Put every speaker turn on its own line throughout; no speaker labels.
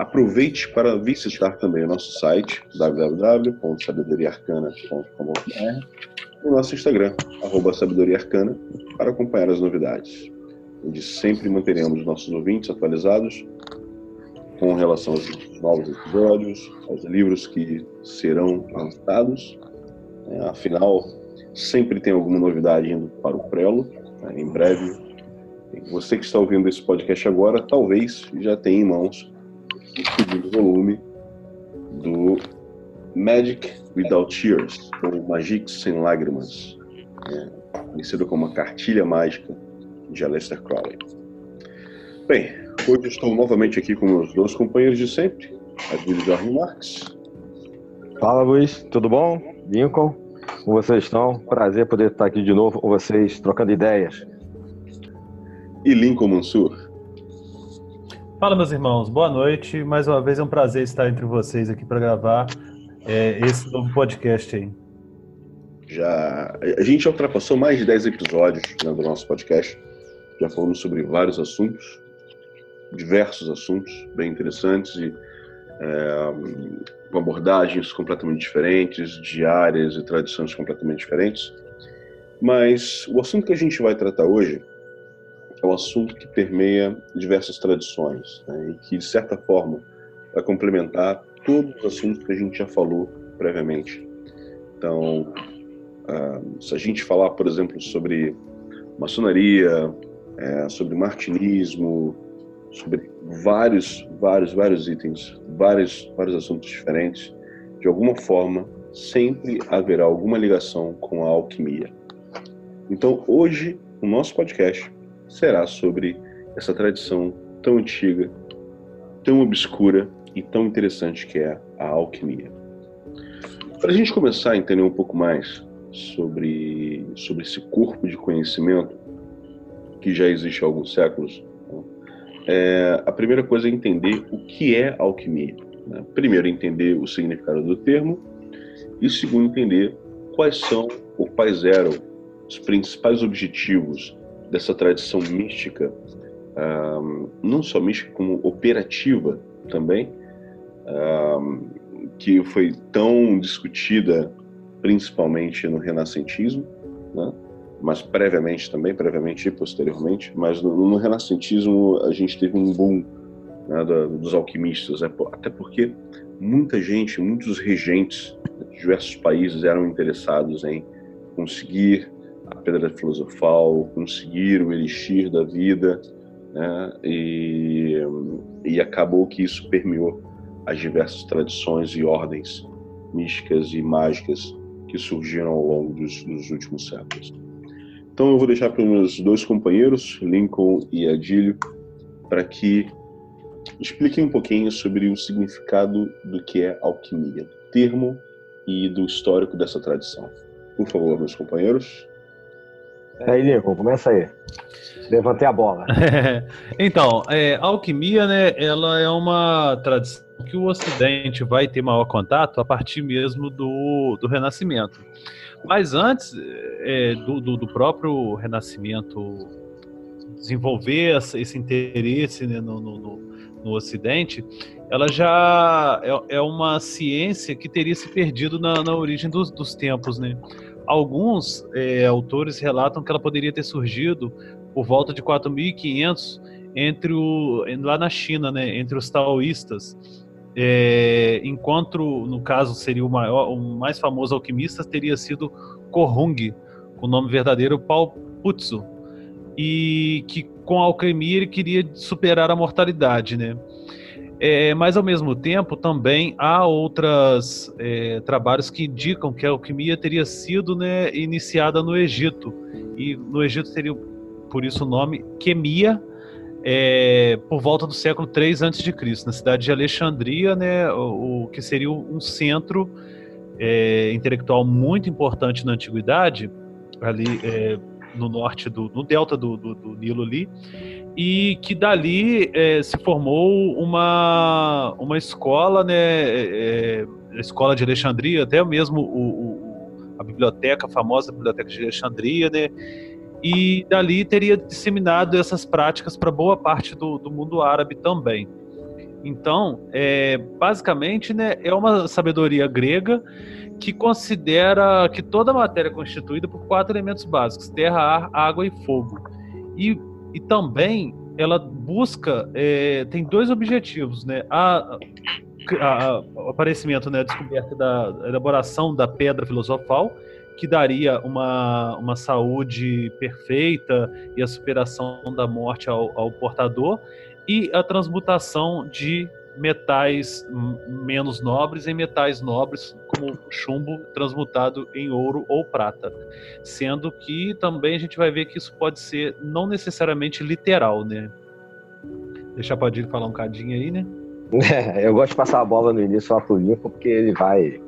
Aproveite para visitar também o nosso site www.sabedoriaarcana.com.br e o nosso Instagram, arroba para acompanhar as novidades, onde sempre manteremos nossos ouvintes atualizados com relação aos novos episódios, aos livros que serão lançados. É, afinal, sempre tem alguma novidade indo para o prelo, né, em breve. Você que está ouvindo esse podcast agora, talvez já tenha em mãos segundo volume do Magic Without Tears, ou Magic Sem Lágrimas, é, conhecido como a cartilha mágica de Aleister Crowley. Bem, hoje estou novamente aqui com meus dois companheiros de sempre, Adílio Jorge Marques.
Fala, Luiz, tudo bom? Lincoln, como vocês estão? Prazer poder estar aqui de novo com vocês, trocando ideias.
E Lincoln Mansur.
Fala, meus irmãos, boa noite. Mais uma vez é um prazer estar entre vocês aqui para gravar é, esse novo podcast aí.
Já, a gente já ultrapassou mais de 10 episódios né, do nosso podcast. Já falamos sobre vários assuntos, diversos assuntos bem interessantes e é, com abordagens completamente diferentes, de áreas e tradições completamente diferentes. Mas o assunto que a gente vai tratar hoje é um assunto que permeia diversas tradições né, e que, de certa forma, vai complementar todos os assuntos que a gente já falou previamente. Então, uh, se a gente falar, por exemplo, sobre maçonaria, é, sobre martinismo, sobre vários, vários, vários itens, vários, vários assuntos diferentes, de alguma forma, sempre haverá alguma ligação com a alquimia. Então, hoje, o nosso podcast será sobre essa tradição tão antiga, tão obscura e tão interessante que é a alquimia. Para a gente começar a entender um pouco mais sobre, sobre esse corpo de conhecimento que já existe há alguns séculos, é, a primeira coisa é entender o que é alquimia. Né? Primeiro, entender o significado do termo, e segundo, entender quais são ou quais eram os principais objetivos dessa tradição mística, um, não só mística, como operativa também, um, que foi tão discutida principalmente no renascentismo, né? mas previamente também, previamente e posteriormente, mas no, no renascentismo a gente teve um boom né, dos alquimistas, né, até porque muita gente, muitos regentes de diversos países eram interessados em conseguir pedra filosofal, conseguir o elixir da vida, né, e, e acabou que isso permeou as diversas tradições e ordens místicas e mágicas que surgiram ao longo dos, dos últimos séculos. Então eu vou deixar para os meus dois companheiros, Lincoln e Adílio, para que expliquem um pouquinho sobre o significado do que é alquimia, do termo e do histórico dessa tradição. Por favor, meus companheiros.
Aí, Lincoln, começa aí. Levantei a bola.
então, é, a alquimia, né, ela é uma tradição que o Ocidente vai ter maior contato a partir mesmo do, do Renascimento. Mas antes é, do, do, do, próprio Renascimento desenvolver esse interesse né, no, no, no, Ocidente, ela já é, é, uma ciência que teria se perdido na, na origem dos, dos tempos, né? Alguns é, autores relatam que ela poderia ter surgido por volta de 4.500 entre o lá na China, né, entre os taoístas é, enquanto, no caso, seria o maior, o mais famoso alquimista teria sido Korung, com o nome verdadeiro Paul Putzu, e que com a alquimia ele queria superar a mortalidade, né? É, mas ao mesmo tempo também há outros é, trabalhos que indicam que a alquimia teria sido né, iniciada no Egito e no Egito teria por isso o nome Quemia é, por volta do século 3 a.C., na cidade de Alexandria, né, o, o que seria um centro é, intelectual muito importante na antiguidade, ali é, no norte do no delta do, do, do, Nilo ali, e que dali é, se formou uma, uma escola, né, é, a escola de Alexandria, até mesmo o, o, a biblioteca, a famosa biblioteca de Alexandria, né, e dali teria disseminado essas práticas para boa parte do, do, mundo árabe também. Então, é, basicamente, né, é uma sabedoria grega que considera que toda matéria é constituída por quatro elementos básicos: terra, ar, água e fogo. E, e também ela busca, é, tem dois objetivos, né? A, a, o aparecimento, né, a descoberta da a elaboração da pedra filosofal que daria uma, uma saúde perfeita e a superação da morte ao, ao portador, e a transmutação de metais menos nobres em metais nobres, como chumbo transmutado em ouro ou prata. Sendo que também a gente vai ver que isso pode ser não necessariamente literal, né? Deixa o falar um cadinho aí, né?
É, eu gosto de passar a bola no início lá pro Lincoln, porque ele vai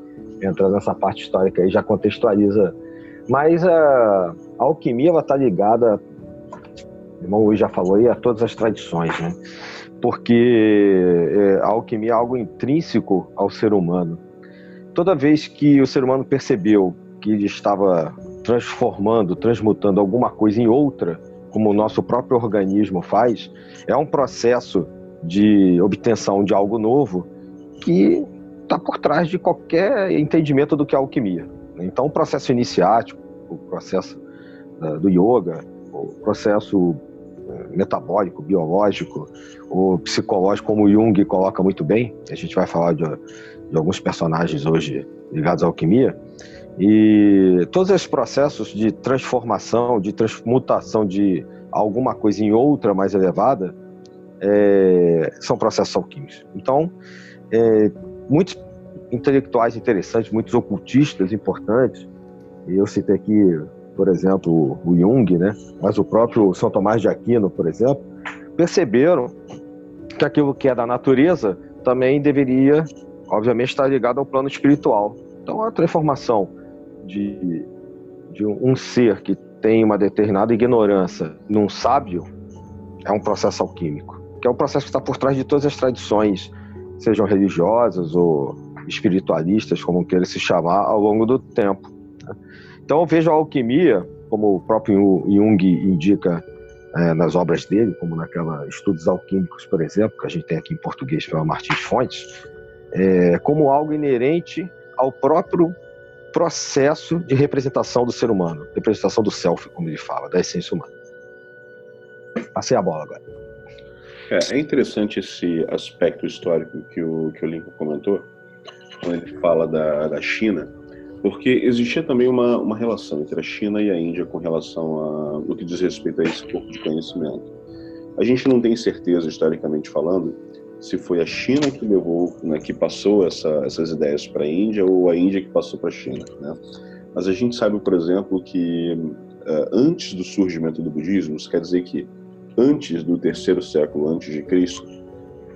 entrando nessa parte histórica aí, já contextualiza. Mas a, a alquimia, ela tá ligada, o irmão Luiz já falou aí, a todas as tradições, né? Porque é, a alquimia é algo intrínseco ao ser humano. Toda vez que o ser humano percebeu que ele estava transformando, transmutando alguma coisa em outra, como o nosso próprio organismo faz, é um processo de obtenção de algo novo que está por trás de qualquer entendimento do que é alquimia. Então, o processo iniciático, o processo uh, do yoga, o processo metabólico, biológico, o psicológico, como Jung coloca muito bem, a gente vai falar de, de alguns personagens hoje ligados à alquimia, e todos esses processos de transformação, de transmutação de alguma coisa em outra mais elevada, é, são processos alquímicos. Então, é, muitos intelectuais interessantes, muitos ocultistas importantes. Eu citei aqui, por exemplo, o Jung, né? mas o próprio São Tomás de Aquino, por exemplo, perceberam que aquilo que é da natureza também deveria, obviamente, estar ligado ao plano espiritual. Então, a transformação de, de um ser que tem uma determinada ignorância num sábio é um processo alquímico, que é um processo que está por trás de todas as tradições sejam religiosas ou espiritualistas, como queira se chamar, ao longo do tempo. Então eu vejo a alquimia, como o próprio Jung indica é, nas obras dele, como naquela Estudos Alquímicos, por exemplo, que a gente tem aqui em português pela Martins Fontes, é, como algo inerente ao próprio processo de representação do ser humano, representação do self, como ele fala, da essência humana. Passei a bola agora.
É, é interessante esse aspecto histórico que o, que o Lincoln comentou, quando ele fala da, da China, porque existia também uma, uma relação entre a China e a Índia com relação a, no que diz respeito a esse corpo de conhecimento. A gente não tem certeza, historicamente falando, se foi a China que levou, né, que passou essa, essas ideias para a Índia ou a Índia que passou para a China. Né? Mas a gente sabe, por exemplo, que uh, antes do surgimento do budismo, isso quer dizer que antes do terceiro século antes de Cristo,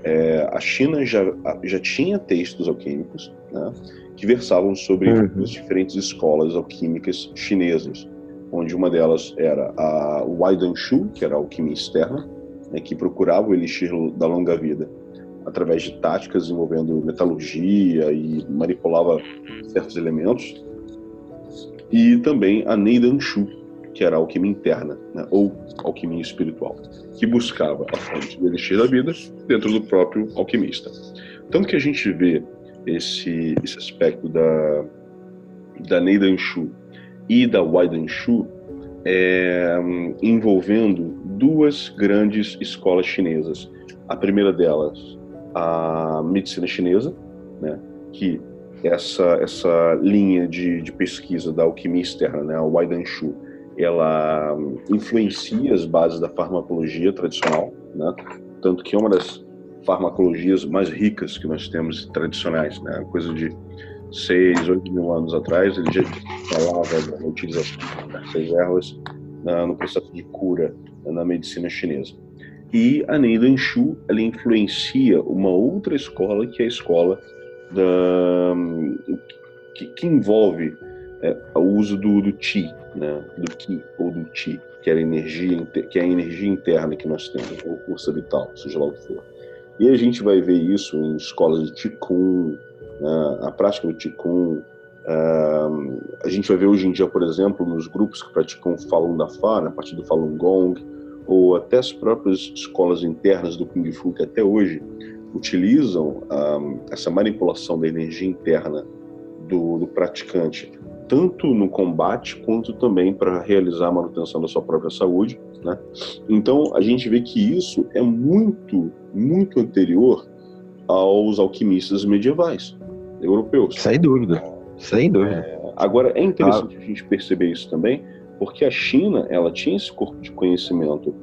é, a China já, já tinha textos alquímicos né, que versavam sobre uhum. as diferentes escolas alquímicas chinesas, onde uma delas era a Waidanshu, que era a alquimia externa, né, que procurava o elixir da longa vida através de táticas envolvendo metalurgia e manipulava certos elementos, e também a Neidanshu, que era a alquimia interna, né, ou alquimia espiritual, que buscava a fonte do elixir da vida dentro do próprio alquimista. Tanto que a gente vê esse, esse aspecto da, da Neidanshu e da Waidanshu é, envolvendo duas grandes escolas chinesas. A primeira delas, a medicina chinesa, né, que essa, essa linha de, de pesquisa da alquimia externa, né, a Waidanshu, ela influencia as bases da farmacologia tradicional, né? tanto que é uma das farmacologias mais ricas que nós temos tradicionais, né? coisa de seis, oito mil anos atrás, ele já falava da utilização dessas ervas no processo de cura na medicina chinesa. E a Neidan Shu ela influencia uma outra escola que é a escola da, que, que envolve é, o uso do, do Qi, né? do Qi ou do Qi, que, era energia, que é a energia interna que nós temos, ou força vital, seja lá o que for. E a gente vai ver isso em escolas de Qigong, né? a prática do Qigong, Uh, a gente vai ver hoje em dia, por exemplo, nos grupos que praticam Falun Dafa, a partir do Falun Gong, ou até as próprias escolas internas do Kung Fu, que até hoje utilizam uh, essa manipulação da energia interna do, do, praticante, tanto no combate quanto também para realizar a manutenção da sua própria saúde. Né? Então, a gente vê que isso é muito, muito anterior aos alquimistas medievais europeus.
Sem dúvida sem dúvida.
É, agora, é interessante ah. a gente perceber isso também, porque a China ela tinha esse corpo de conhecimento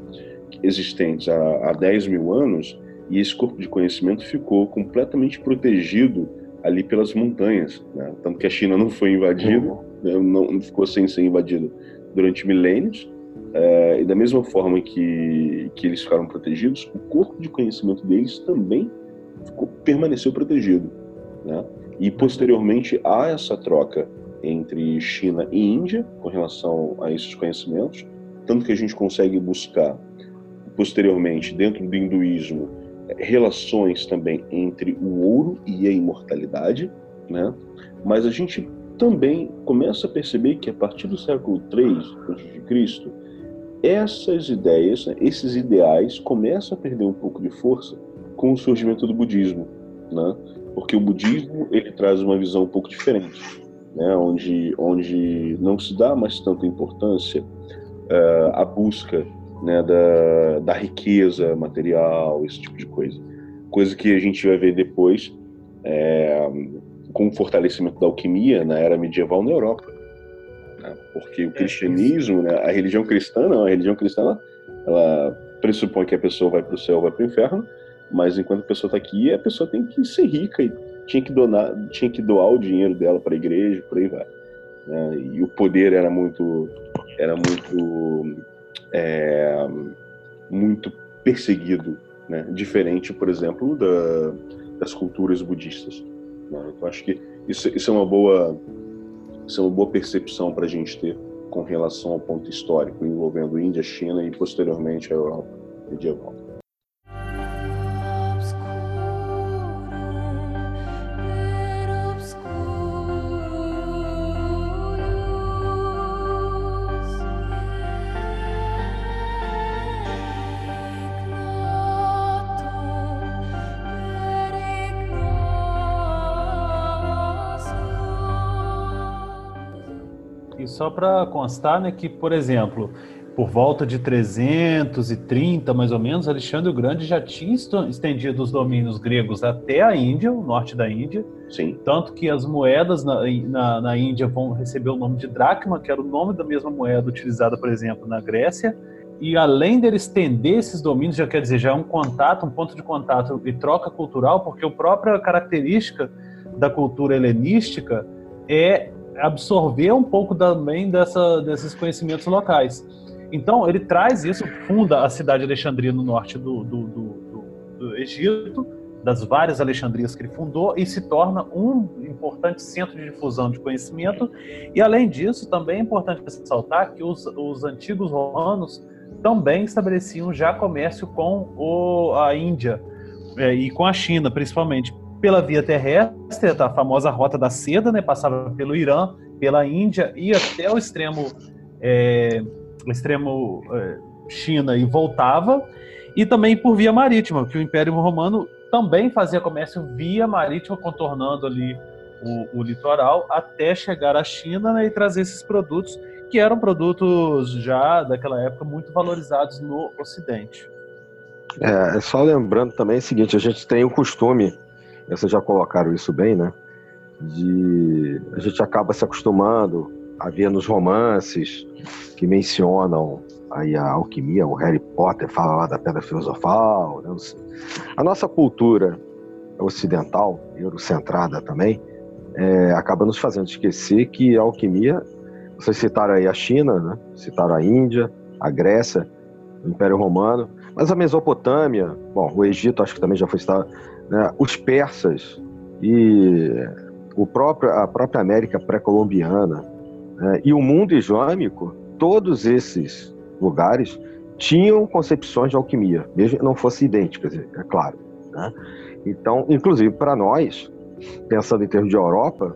existente há, há 10 mil anos, e esse corpo de conhecimento ficou completamente protegido ali pelas montanhas. Né? Tanto que a China não foi invadida, uhum. né? não ficou sem ser invadida durante milênios. É, e da mesma forma que, que eles ficaram protegidos, o corpo de conhecimento deles também ficou, permaneceu protegido. Né? E posteriormente há essa troca entre China e Índia com relação a esses conhecimentos, tanto que a gente consegue buscar posteriormente dentro do hinduísmo relações também entre o ouro e a imortalidade, né? Mas a gente também começa a perceber que a partir do século III a.C., essas ideias, né, esses ideais começam a perder um pouco de força com o surgimento do budismo, né? porque o budismo ele traz uma visão um pouco diferente, né? onde, onde não se dá mais tanta importância uh, à busca né, da, da riqueza material, esse tipo de coisa. Coisa que a gente vai ver depois é, com o fortalecimento da alquimia na era medieval na Europa. Né? Porque o é, cristianismo, né, a religião cristã, não, a religião cristã ela, ela pressupõe que a pessoa vai para o céu, vai para o inferno, mas enquanto a pessoa está aqui, a pessoa tem que ser rica e tinha que donar, tinha que doar o dinheiro dela para a igreja, por aí vai. Né? E o poder era muito, era muito, é, muito perseguido, né? Diferente, por exemplo, da, das culturas budistas. Né? Então acho que isso, isso é uma boa, isso é uma boa percepção para a gente ter com relação ao ponto histórico envolvendo Índia, China e posteriormente a Europa medieval.
Só para constar, né, que, por exemplo, por volta de 330, mais ou menos, Alexandre o Grande já tinha estendido os domínios gregos até a Índia, o norte da Índia.
Sim.
Tanto que as moedas na, na, na, Índia vão receber o nome de dracma, que era o nome da mesma moeda utilizada, por exemplo, na Grécia. E além dele estender esses domínios, já quer dizer, já é um contato, um ponto de contato e troca cultural, porque a própria característica da cultura helenística é absorver um pouco também dessa, desses conhecimentos locais. Então, ele traz isso, funda a cidade de Alexandria no norte do, do, do, do Egito, das várias Alexandrias que ele fundou, e se torna um importante centro de difusão de conhecimento. E, além disso, também é importante ressaltar que os, os antigos romanos também estabeleciam já comércio com o, a Índia é, e com a China, principalmente pela via terrestre, a famosa Rota da Seda, né, passava pelo Irã, pela Índia e até o extremo, é, o extremo é, China e voltava, e também por via marítima, que o Império Romano também fazia comércio via marítima, contornando ali o, o litoral, até chegar à China né, e trazer esses produtos, que eram produtos já daquela época muito valorizados no Ocidente.
É, só lembrando também o seguinte, a gente tem o costume vocês já colocaram isso bem, né? De a gente acaba se acostumando a ver nos romances que mencionam aí a alquimia, o Harry Potter fala lá da pedra filosofal, né? A nossa cultura ocidental, eurocentrada também, é, acaba nos fazendo esquecer que a alquimia, vocês citaram aí a China, né? citaram a Índia, a Grécia, o Império Romano, Mas a Mesopotâmia, bom, o Egito acho que também já foi citado, né, os persas e o próprio, a própria América pré-colombiana né, e o mundo islâmico, todos esses lugares tinham concepções de alquimia, mesmo que não fossem idênticas, é claro. Né? Então, inclusive para nós, pensando em termos de Europa,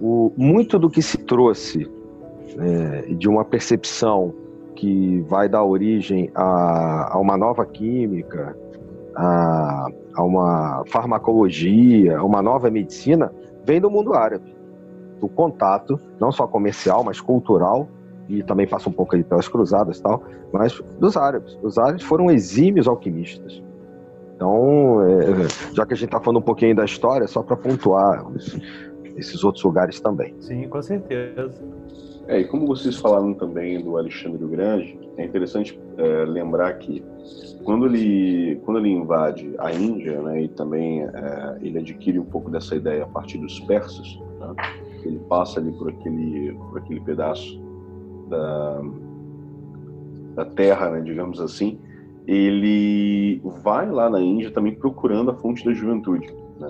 o, muito do que se trouxe é, de uma percepção que vai dar origem a, a uma nova química, a, a, uma farmacologia, a uma nova medicina, vem do mundo árabe. Do contato, não só comercial, mas cultural, e também passa um pouco aí pelas cruzadas e tal, mas dos árabes. Os árabes foram exímios alquimistas. Então, é, já que a gente está falando um pouquinho da história, só para pontuar esses outros lugares também.
Sim, com certeza.
É, e como vocês falaram também do Alexandre o Grande, é interessante é, lembrar que quando ele, quando ele invade a Índia, né, e também é, ele adquire um pouco dessa ideia a partir dos persas, né, ele passa ali por aquele, por aquele pedaço da, da terra, né, digamos assim, ele vai lá na Índia também procurando a fonte da juventude. Né?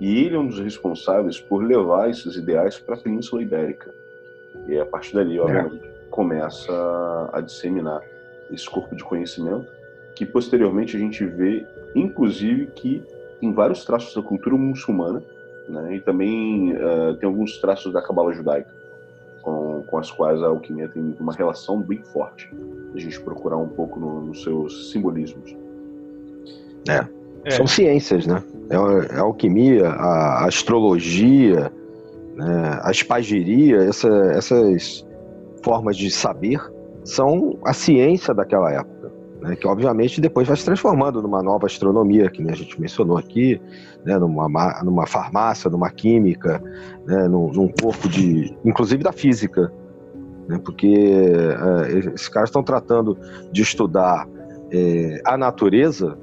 E ele é um dos responsáveis por levar esses ideais para a Península Ibérica. E a partir dali, é. obviamente, começa a disseminar esse corpo de conhecimento, que posteriormente a gente vê, inclusive, que tem vários traços da cultura muçulmana, né? e também uh, tem alguns traços da cabala judaica, com, com as quais a alquimia tem uma relação bem forte. A gente procurar um pouco no, nos seus simbolismos.
É. é. São ciências, né? É, é a alquimia, a astrologia, né, a espagiria, essa, essas formas de saber são a ciência daquela época, né, que obviamente depois vai se transformando numa nova astronomia, que a gente mencionou aqui, né, numa, numa farmácia, numa química, né, num, num corpo de, inclusive da física, né, porque é, esses caras estão tratando de estudar é, a natureza,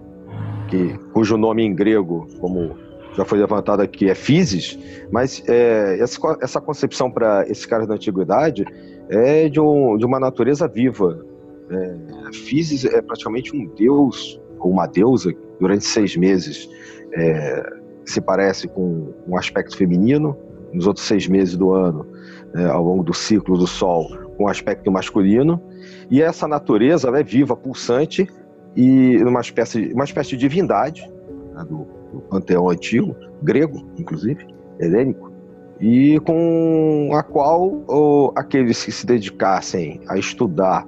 que, cujo nome em grego, como já foi levantado aqui, é physis, mas é, essa, essa concepção para esses caras da antiguidade é de, um, de uma natureza viva. É, physis é praticamente um deus ou uma deusa durante seis meses é, se parece com um aspecto feminino, nos outros seis meses do ano, é, ao longo do ciclo do Sol, com um aspecto masculino, e essa natureza é viva, pulsante e uma espécie, uma espécie de divindade né, do, do panteão antigo, grego, inclusive, helênico, e com a qual ou, aqueles que se dedicassem a estudar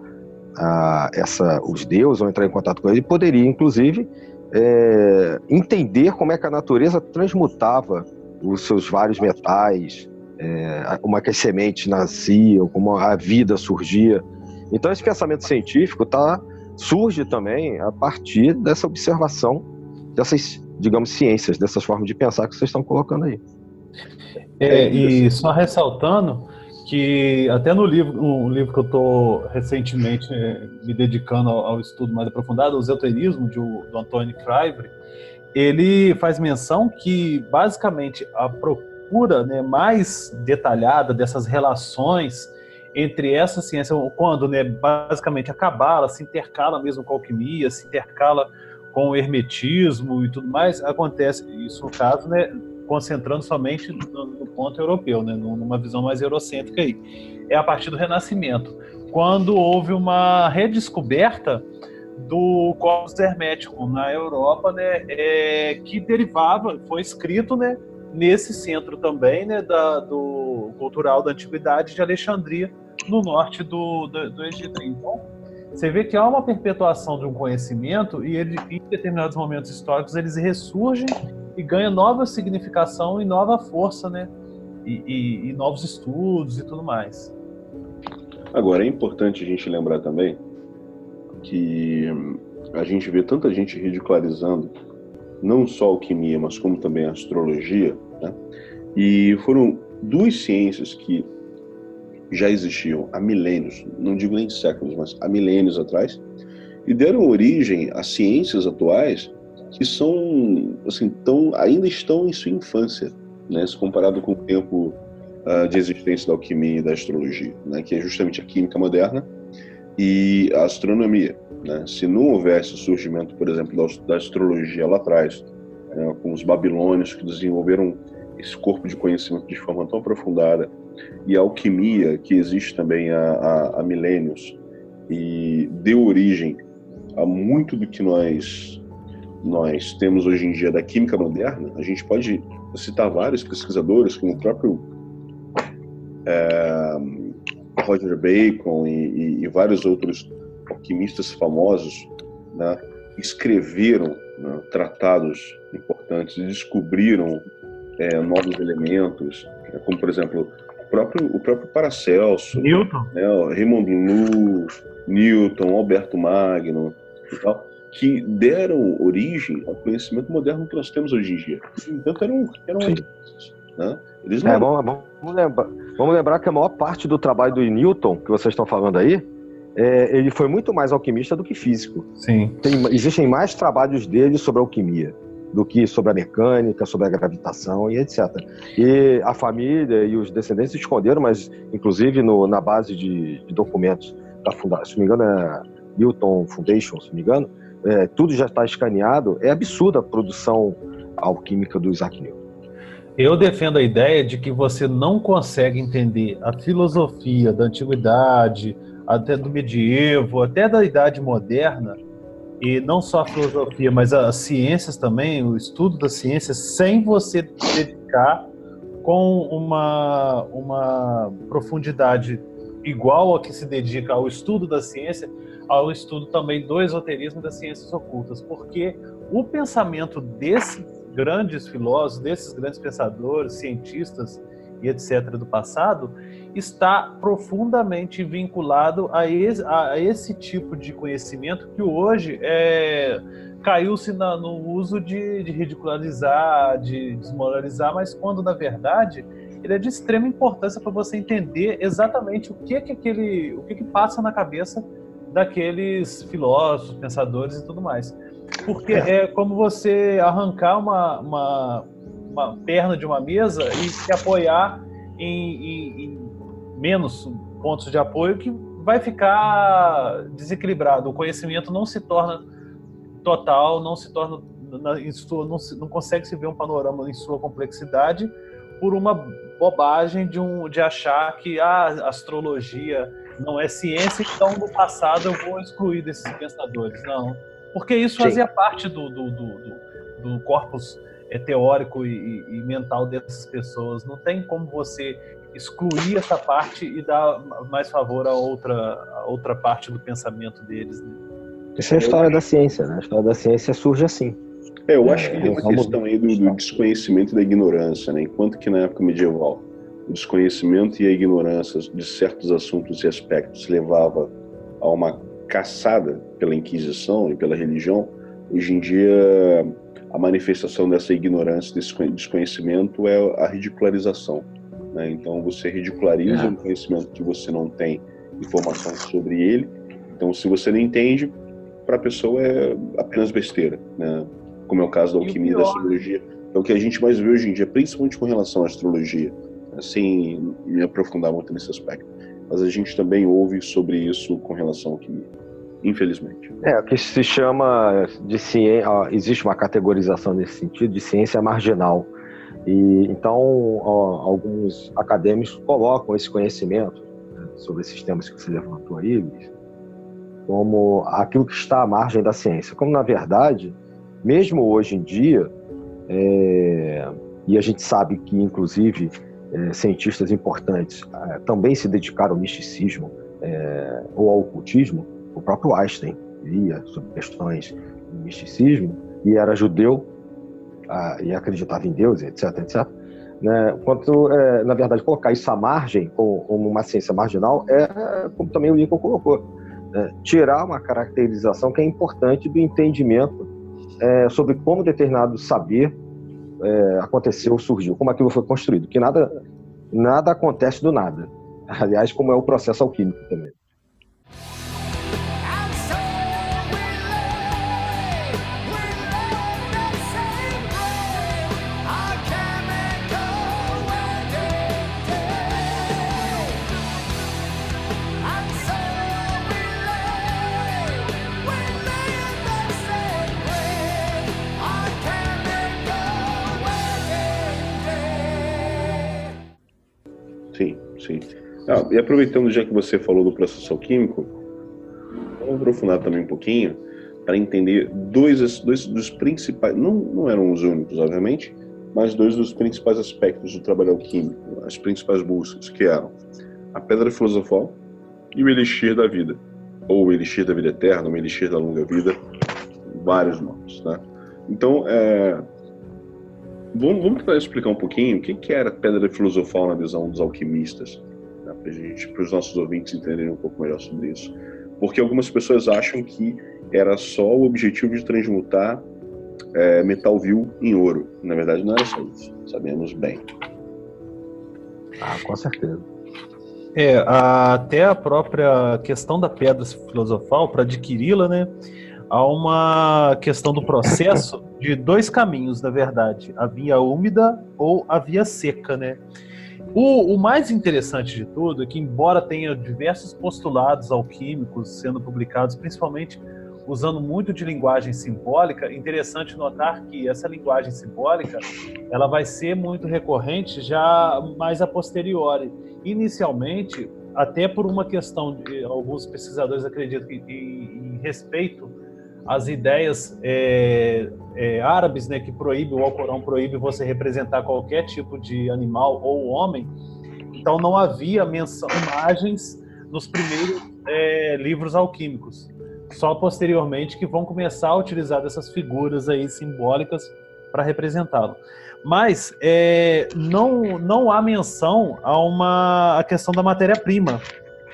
a, essa, os deuses ou entrar em contato com eles poderiam, inclusive, é, entender como é que a natureza transmutava os seus vários metais, é, como é que as sementes nasciam, como a vida surgia. Então esse pensamento científico tá, surge também a partir dessa observação dessas digamos, ciências, dessas formas de pensar que vocês estão colocando aí.
É, e só ressaltando que até no livro, um livro que eu estou recentemente é, me dedicando ao, ao, estudo mais aprofundado, o Esoterismo, de, do Antônio Freibre, ele faz menção que basicamente a procura né, mais detalhada dessas relações entre essa ciência, quando né, basicamente a cabala se intercala mesmo com a alquimia, se intercala com o hermetismo e tudo mais, acontece isso no caso, né, concentrando somente no, no ponto europeu, né, numa visão mais eurocêntrica aí. É a partir do Renascimento, quando houve uma redescoberta do corpus hermético na Europa, né, é, que derivava, foi escrito, né, nesse centro também, né, da, do cultural da antiguidade de Alexandria, no norte do, do, do Egito. Então, você vê que há uma perpetuação de um conhecimento e ele, em determinados momentos históricos eles ressurgem e ganham nova significação e nova força, né? E, e, e novos estudos e tudo mais.
Agora, é importante a gente lembrar também que a gente vê tanta gente ridicularizando não só a alquimia, mas como também a astrologia, né? E foram duas ciências que já existiam há milênios, não digo nem séculos, mas há milênios atrás, e deram origem a ciências atuais que são, assim, tão, ainda estão em sua infância, né, se comparado com o tempo uh, de existência da alquimia e da astrologia, né, que é justamente a química moderna e a astronomia. Né? Se não houvesse o surgimento, por exemplo, da, da astrologia lá atrás, né, com os babilônios que desenvolveram esse corpo de conhecimento de forma tão aprofundada, e a alquimia, que existe também há, há, milênios, e deu origem a muito do que nós, nós temos hoje em dia da química moderna, a gente pode citar vários pesquisadores, como o próprio é, Roger Bacon e, e, e, vários outros alquimistas famosos, né, escreveram né, tratados importantes descobriram é, novos elementos, né, como por exemplo o próprio, o próprio Paracelso,
Newton,
né, Raymond Lu, Newton, Alberto Magno e tal, que deram origem ao conhecimento moderno que nós temos hoje em dia. Então eram, eram
né? Eles não... é, bom, bom, vamos, lembrar, vamos lembrar que a maior parte do trabalho do Newton, que vocês estão falando aí, é, ele foi muito mais alquimista do que físico.
Sim.
Tem, existem mais trabalhos dele sobre alquimia do que sobre a mecânica, sobre a gravitação e etc. E a família e os descendentes esconderam, mas inclusive no, na base de, de documentos da fundação, se não me engano é Newton Foundation, se não me engano, é, tudo já está escaneado. É absurda a produção alquímica do Isaac Newton.
Eu defendo a ideia de que você não consegue entender a filosofia da antiguidade, até do medievo, até da idade moderna, e não só a filosofia, mas as ciências também, o estudo das ciências, sem você dedicar com uma, uma profundidade igual a que se dedica ao estudo da ciência, ao estudo também do esoterismo e das ciências ocultas, porque o pensamento desses grandes filósofos, desses grandes pensadores, cientistas e etc. do passado, está profundamente vinculado a esse, a esse tipo de conhecimento que hoje é, caiu-se no uso de, de, ridicularizar, de desmoralizar, mas quando na verdade ele é de extrema importância para você entender exatamente o que que aquele, o que que passa na cabeça daqueles filósofos, pensadores e tudo mais. Porque é como você arrancar uma, uma, uma perna de uma mesa e se apoiar em, em, em menos pontos de apoio que vai ficar desequilibrado. O conhecimento não se torna total, não se torna em sua, não, se, não consegue se ver um panorama em sua complexidade por uma bobagem de um de achar que a ah, astrologia não é ciência, então no passado eu vou excluir desses pensadores. Não. Porque isso Sim. fazia parte do, do, do, do, do corpus é, teórico e, e, mental dessas pessoas. Não tem como você excluir essa parte e dar mais favor a outra, a outra parte do pensamento deles. Né?
Essa é a história da ciência, né? A história da ciência surge assim.
É, eu acho que tem uma questão aí do, do desconhecimento e da ignorância, né? Enquanto que na época medieval o desconhecimento e a ignorância de certos assuntos e aspectos levava a uma caçada pela Inquisição e pela religião, hoje em dia a manifestação dessa ignorância, desse desconhecimento é a ridicularização. Né? Então você ridiculariza é. um conhecimento que você não tem informação sobre ele. Então se você não entende, para a pessoa é apenas besteira, né? como é o caso da alquimia da astrologia. É o que a gente mais vê hoje em dia, principalmente com relação à astrologia, sem me aprofundar muito nesse aspecto. Mas a gente também ouve sobre isso com relação à alquimia infelizmente.
É, o que se chama de ciência, existe uma categorização nesse sentido de ciência marginal. E então alguns acadêmicos colocam esse conhecimento né, sobre esses temas que você levantou aí, como aquilo que está à margem da ciência. Como na verdade, mesmo hoje em dia, é, e a gente sabe que inclusive é, cientistas importantes é, também se dedicaram ao misticismo é, ou ao ocultismo, o próprio Einstein lia sobre questões do misticismo e era judeu ah, e acreditava em Deus, etc, etc. Né? Quanto, é, na verdade, colocar isso à margem, como, como, uma ciência marginal, é como também o Lincoln colocou, né? tirar uma caracterização que é importante do entendimento é, sobre como determinado saber é, aconteceu, surgiu, como aquilo foi construído, que nada, nada acontece do nada. Aliás, como é o processo alquímico também.
Sim, sim. Ah, e aproveitando já que você falou do processo alquímico, vamos aprofundar também um pouquinho para entender dois, dois dos principais, não, não eram os únicos, obviamente, mas dois dos principais aspectos do trabalho alquímico, as principais buscas, que eram a pedra filosofal e o elixir da vida, ou o elixir da vida eterna, o elixir da longa vida, vários nomes, né? Então, é, vamos, vamos tentar explicar um pouquinho o que, que era a pedra filosofal na visão dos alquimistas, né? para os nossos ouvintes entenderem um pouco melhor sobre isso. Porque algumas pessoas acham que era só o objetivo de transmutar é, metal vil em ouro. Na verdade, não era só isso. Sabemos bem.
Ah, com certeza.
É, a, até a própria questão da pedra filosofal, para adquiri-la, né? Há uma questão do processo de dois caminhos, na verdade: a via úmida ou a via seca, né? O, o, mais interessante de tudo é que, embora tenha diversos postulados alquímicos sendo publicados, principalmente usando muito de linguagem simbólica, interessante notar que essa linguagem simbólica ela vai ser muito recorrente já mais a posteriori. Inicialmente, até por uma questão de alguns pesquisadores acreditam que em, em respeito às ideias é, é, árabes, né, que proíbe o Alcorão proíbe você representar qualquer tipo de animal ou homem, então não havia menção, imagens nos primeiros é, livros alquímicos só posteriormente que vão começar a utilizar dessas figuras aí simbólicas para representá-lo. Mas é, não, não há menção a uma a questão da matéria-prima.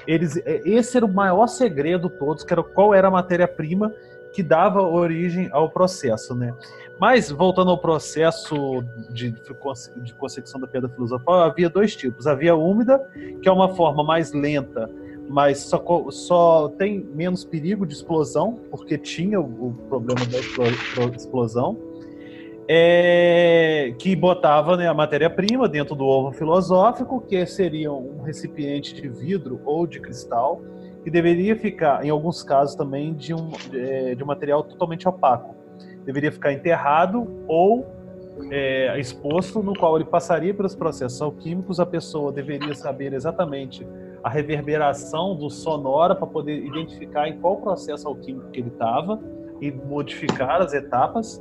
Eles, é, esse era o maior segredo todos, que era qual era a matéria-prima que dava origem ao processo, né? Mas voltando ao processo de, de concepção da pedra filosofal, havia dois tipos: havia úmida, que é uma forma mais lenta mas só, só tem menos perigo de explosão, porque tinha o, o problema da explosão, é, que botava né, a matéria-prima dentro do ovo filosófico, que seria um recipiente de vidro ou de cristal, que deveria ficar, em alguns casos também, de um, de, de um material totalmente opaco. Deveria ficar enterrado ou é, exposto, no qual ele passaria pelos processos alquímicos, a pessoa deveria saber exatamente a reverberação do sonora para poder identificar em qual processo alquímico que ele estava e modificar as etapas,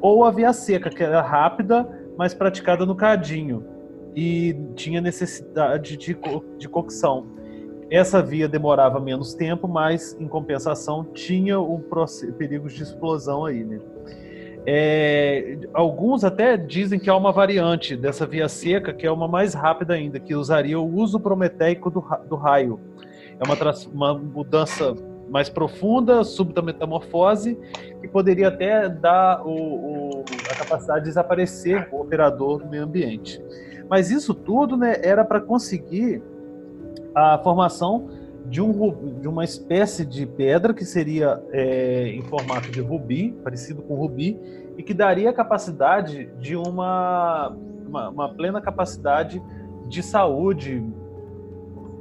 ou a via seca, que era rápida, mas praticada no cadinho e tinha necessidade de, de cocção. Essa via demorava menos tempo, mas em compensação tinha um perigo de explosão aí, né? É, alguns até dizem que há uma variante dessa via seca, que é uma mais rápida ainda, que usaria o uso prometeico do, do raio. É uma, uma mudança mais profunda, súbita metamorfose, que poderia até dar o, o, a capacidade de desaparecer o operador do meio ambiente. Mas isso tudo né, era para conseguir a formação de, um, de uma espécie de pedra que seria é, em formato de rubi, parecido com rubi, e que daria a capacidade de uma, uma, uma plena capacidade de saúde,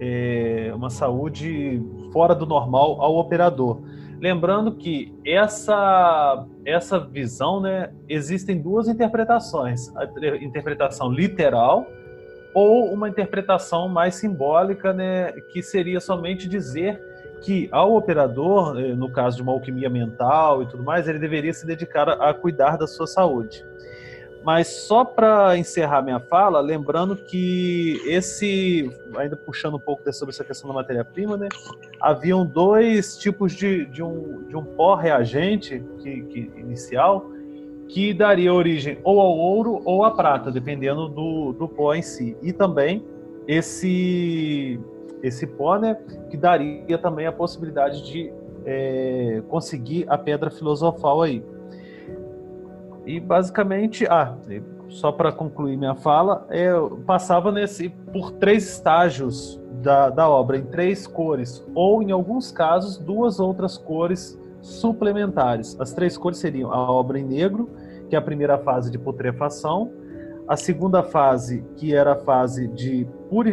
é, uma saúde fora do normal ao operador. Lembrando que essa, essa visão, né, existem duas interpretações: a interpretação literal ou uma interpretação mais simbólica, né, que seria somente dizer que ao operador, eh, no caso de uma alquimia mental e tudo mais, ele deveria se dedicar a, cuidar da sua saúde. Mas só para encerrar minha fala, lembrando que esse, ainda puxando um pouco sobre essa questão da matéria-prima, né, haviam dois tipos de, de, um, de um pó reagente que, que inicial que daria origem ou ao ouro ou à prata, dependendo do, do pó em si. E também esse, esse pó, né, que daria também a possibilidade de é, conseguir a pedra filosofal aí. E basicamente, ah, só para concluir minha fala, eu passava nesse por três estágios da, da obra, em três cores, ou em alguns casos, duas outras cores suplementares. As três cores seriam a obra em negro, que é a primeira fase de putrefação, a segunda fase, que era a fase de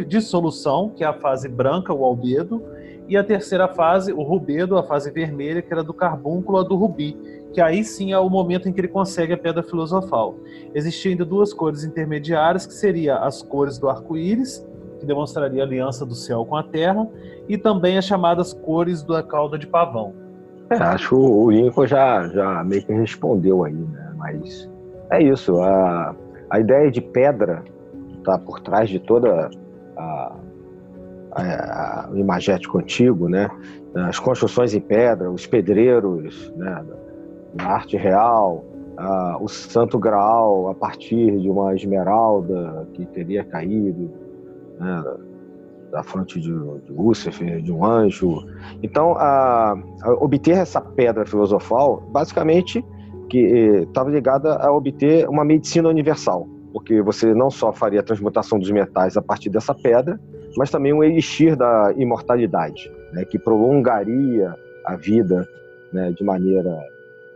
dissolução, que é a fase branca, o albedo, e a terceira fase, o rubedo, a fase vermelha, que era do carbúnculo a do rubi, que aí sim é o momento em que ele consegue a pedra filosofal. Existiam ainda duas cores intermediárias, que seriam as cores do arco-íris que demonstraria a aliança do céu com a terra, e também as chamadas cores da cauda de pavão.
É, acho que o Lincoln já, já meio que respondeu aí, né? Mas é isso. A, a ideia de pedra está por trás de toda a, a, a, o imagético antigo, né? As construções em pedra, os pedreiros, né? Na arte real, a, o Santo Graal a partir de uma esmeralda que teria caído, né? Da fronte de, Lúcifer, de um anjo. Então, a, a obter essa pedra filosofal, basicamente, que estava ligada a obter uma medicina universal, porque você não só faria a transmutação dos metais a partir dessa pedra, mas também um elixir da imortalidade, né, que prolongaria a vida né, de maneira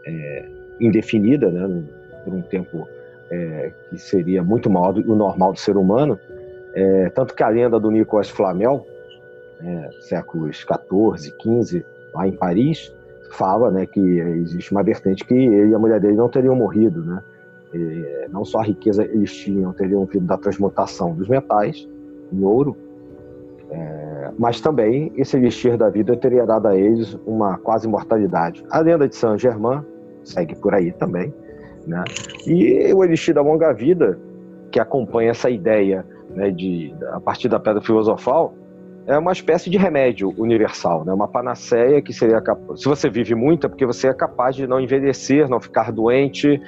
é, indefinida, né, por um tempo é, que seria muito maior do que o normal do ser humano, é, tanto que a lenda do Nicolas Flamel, né, séculos 14, 15, lá em Paris, fala né, que existe uma vertente que ele e a mulher dele não teriam morrido. Né? E, não só a riqueza eles tinham, teriam vindo da transmutação dos metais em ouro, é, mas também esse elixir da vida teria dado a eles uma quase imortalidade. A lenda de Saint-Germain segue por aí também. Né? E o elixir da longa vida, que acompanha essa ideia né, de, a partir da pedra filosofal, é uma espécie de remédio universal, né? uma panaceia que seria. Se você vive muito, é porque você é capaz de não envelhecer, não ficar doente,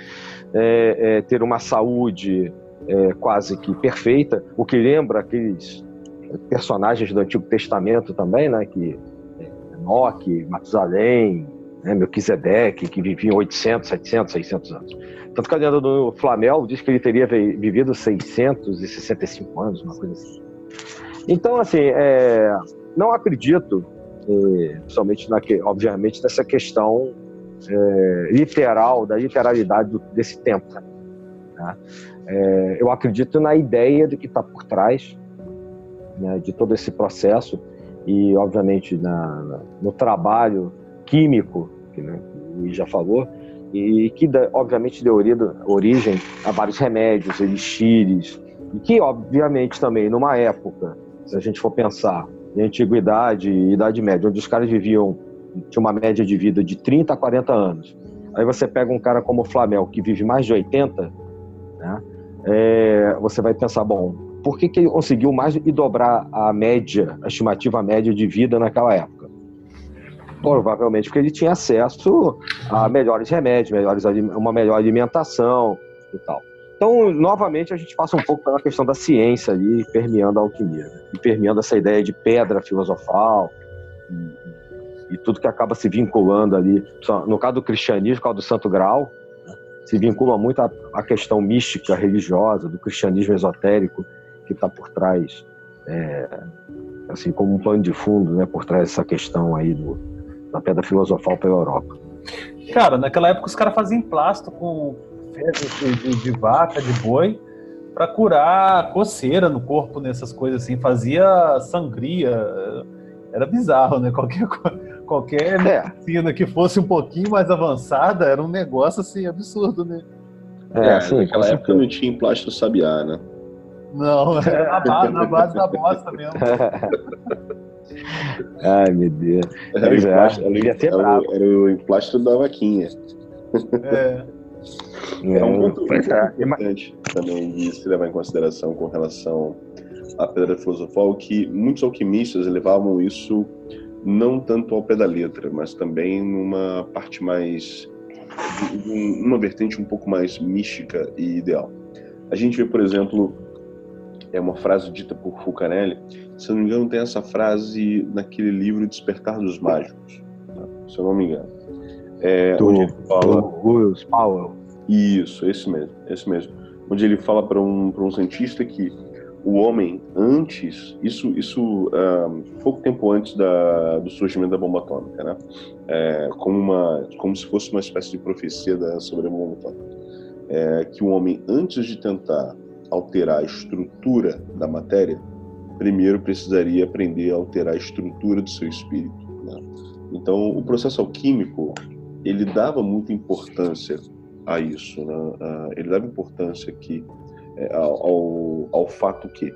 é, é, ter uma saúde é, quase que perfeita, o que lembra aqueles personagens do Antigo Testamento também, né? que é, Enoque, Matusalém, né? Melquisedeque, que viviam 800, 700, 600 anos. Tanto que a lenda do Flamel diz que ele teria vivido 665 anos, uma coisa assim. Então, assim, é, não acredito, é, principalmente, na, obviamente, nessa questão é, literal, da literalidade do, desse tempo. Né? É, eu acredito na ideia de que está por trás né, de todo esse processo e, obviamente, na, na, no trabalho químico, que né, o Luiz já falou, e que obviamente deu origem a vários remédios, elixires, e que obviamente também numa época, se a gente for pensar em antiguidade e idade média, onde os caras viviam tinha uma média de vida de 30 a 40 anos. Aí você pega um cara como o Flamel que vive mais de 80, né? É, você vai pensar, bom, por que, que ele conseguiu mais e dobrar a média, a estimativa média de vida naquela época? Provavelmente porque ele tinha acesso a melhores remédios, melhores, uma melhor alimentação e tal. Então, novamente, a gente passa um pouco pela questão da ciência ali, permeando a alquimia, né? e permeando essa ideia de pedra filosofal e, e, tudo que acaba se vinculando ali. No caso do cristianismo, caso do Santo Grau, né? se vincula muito à, questão mística, religiosa, do cristianismo esotérico que está por trás, é, assim, como um plano de fundo, né, por trás dessa questão aí do, na pedra filosofal pela Europa.
Cara, naquela época os caras faziam emplasto com fezes de, de, de, vaca, de boi, para curar coceira no corpo, nessas coisas assim. Fazia sangria. Era bizarro, né? Qualquer, qualquer é. medicina que fosse um pouquinho mais avançada era um negócio assim absurdo, né?
É, é assim, naquela época não tinha emplasto sabiá, né?
Não, era na base, na base da bosta mesmo.
Ai, meu Deus.
Era, o, emplasto, era, era, o, era o da vaquinha. É. É um ponto muito é. importante também de se levar em consideração com relação à pedra filosofal, que muitos alquimistas levavam isso não tanto ao pé da letra, mas também numa parte mais. uma vertente um pouco mais mística e ideal. A gente vê, por exemplo, é uma frase dita por Fulcanelli. Se eu não me engano, tem essa frase naquele livro Despertar dos Mágicos, tá? se eu não me engano.
É, do, onde ele fala... do Powell.
Isso, esse mesmo, esse mesmo. Onde ele fala para um, um cientista que o homem, antes, isso, isso um, pouco tempo antes da, do surgimento da bomba atômica, né? É, como, uma, como se fosse uma espécie de profecia da, sobre a bomba atômica. É, que o homem, antes de tentar alterar a estrutura da matéria, primeiro precisaria aprender a alterar a estrutura do seu espírito. Né? Então, o processo alquímico ele dava muita importância a isso, né? ele dava importância que é, ao, ao fato que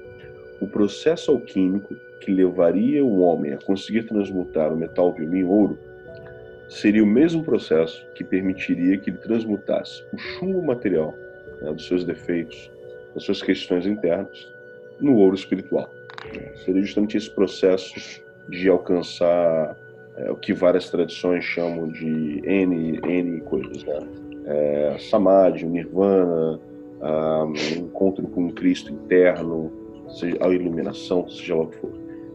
o processo alquímico que levaria o homem a conseguir transmutar o metal vilme em ouro seria o mesmo processo que permitiria que ele transmutasse o chumbo material né, dos seus defeitos, das suas questões internas, no ouro espiritual. Seria justamente esse processo de alcançar é, o que várias tradições chamam de N, N coisas, né? É, Samadhi, Nirvana, o um encontro com o Cristo interno, seja, a iluminação, seja lá o que for.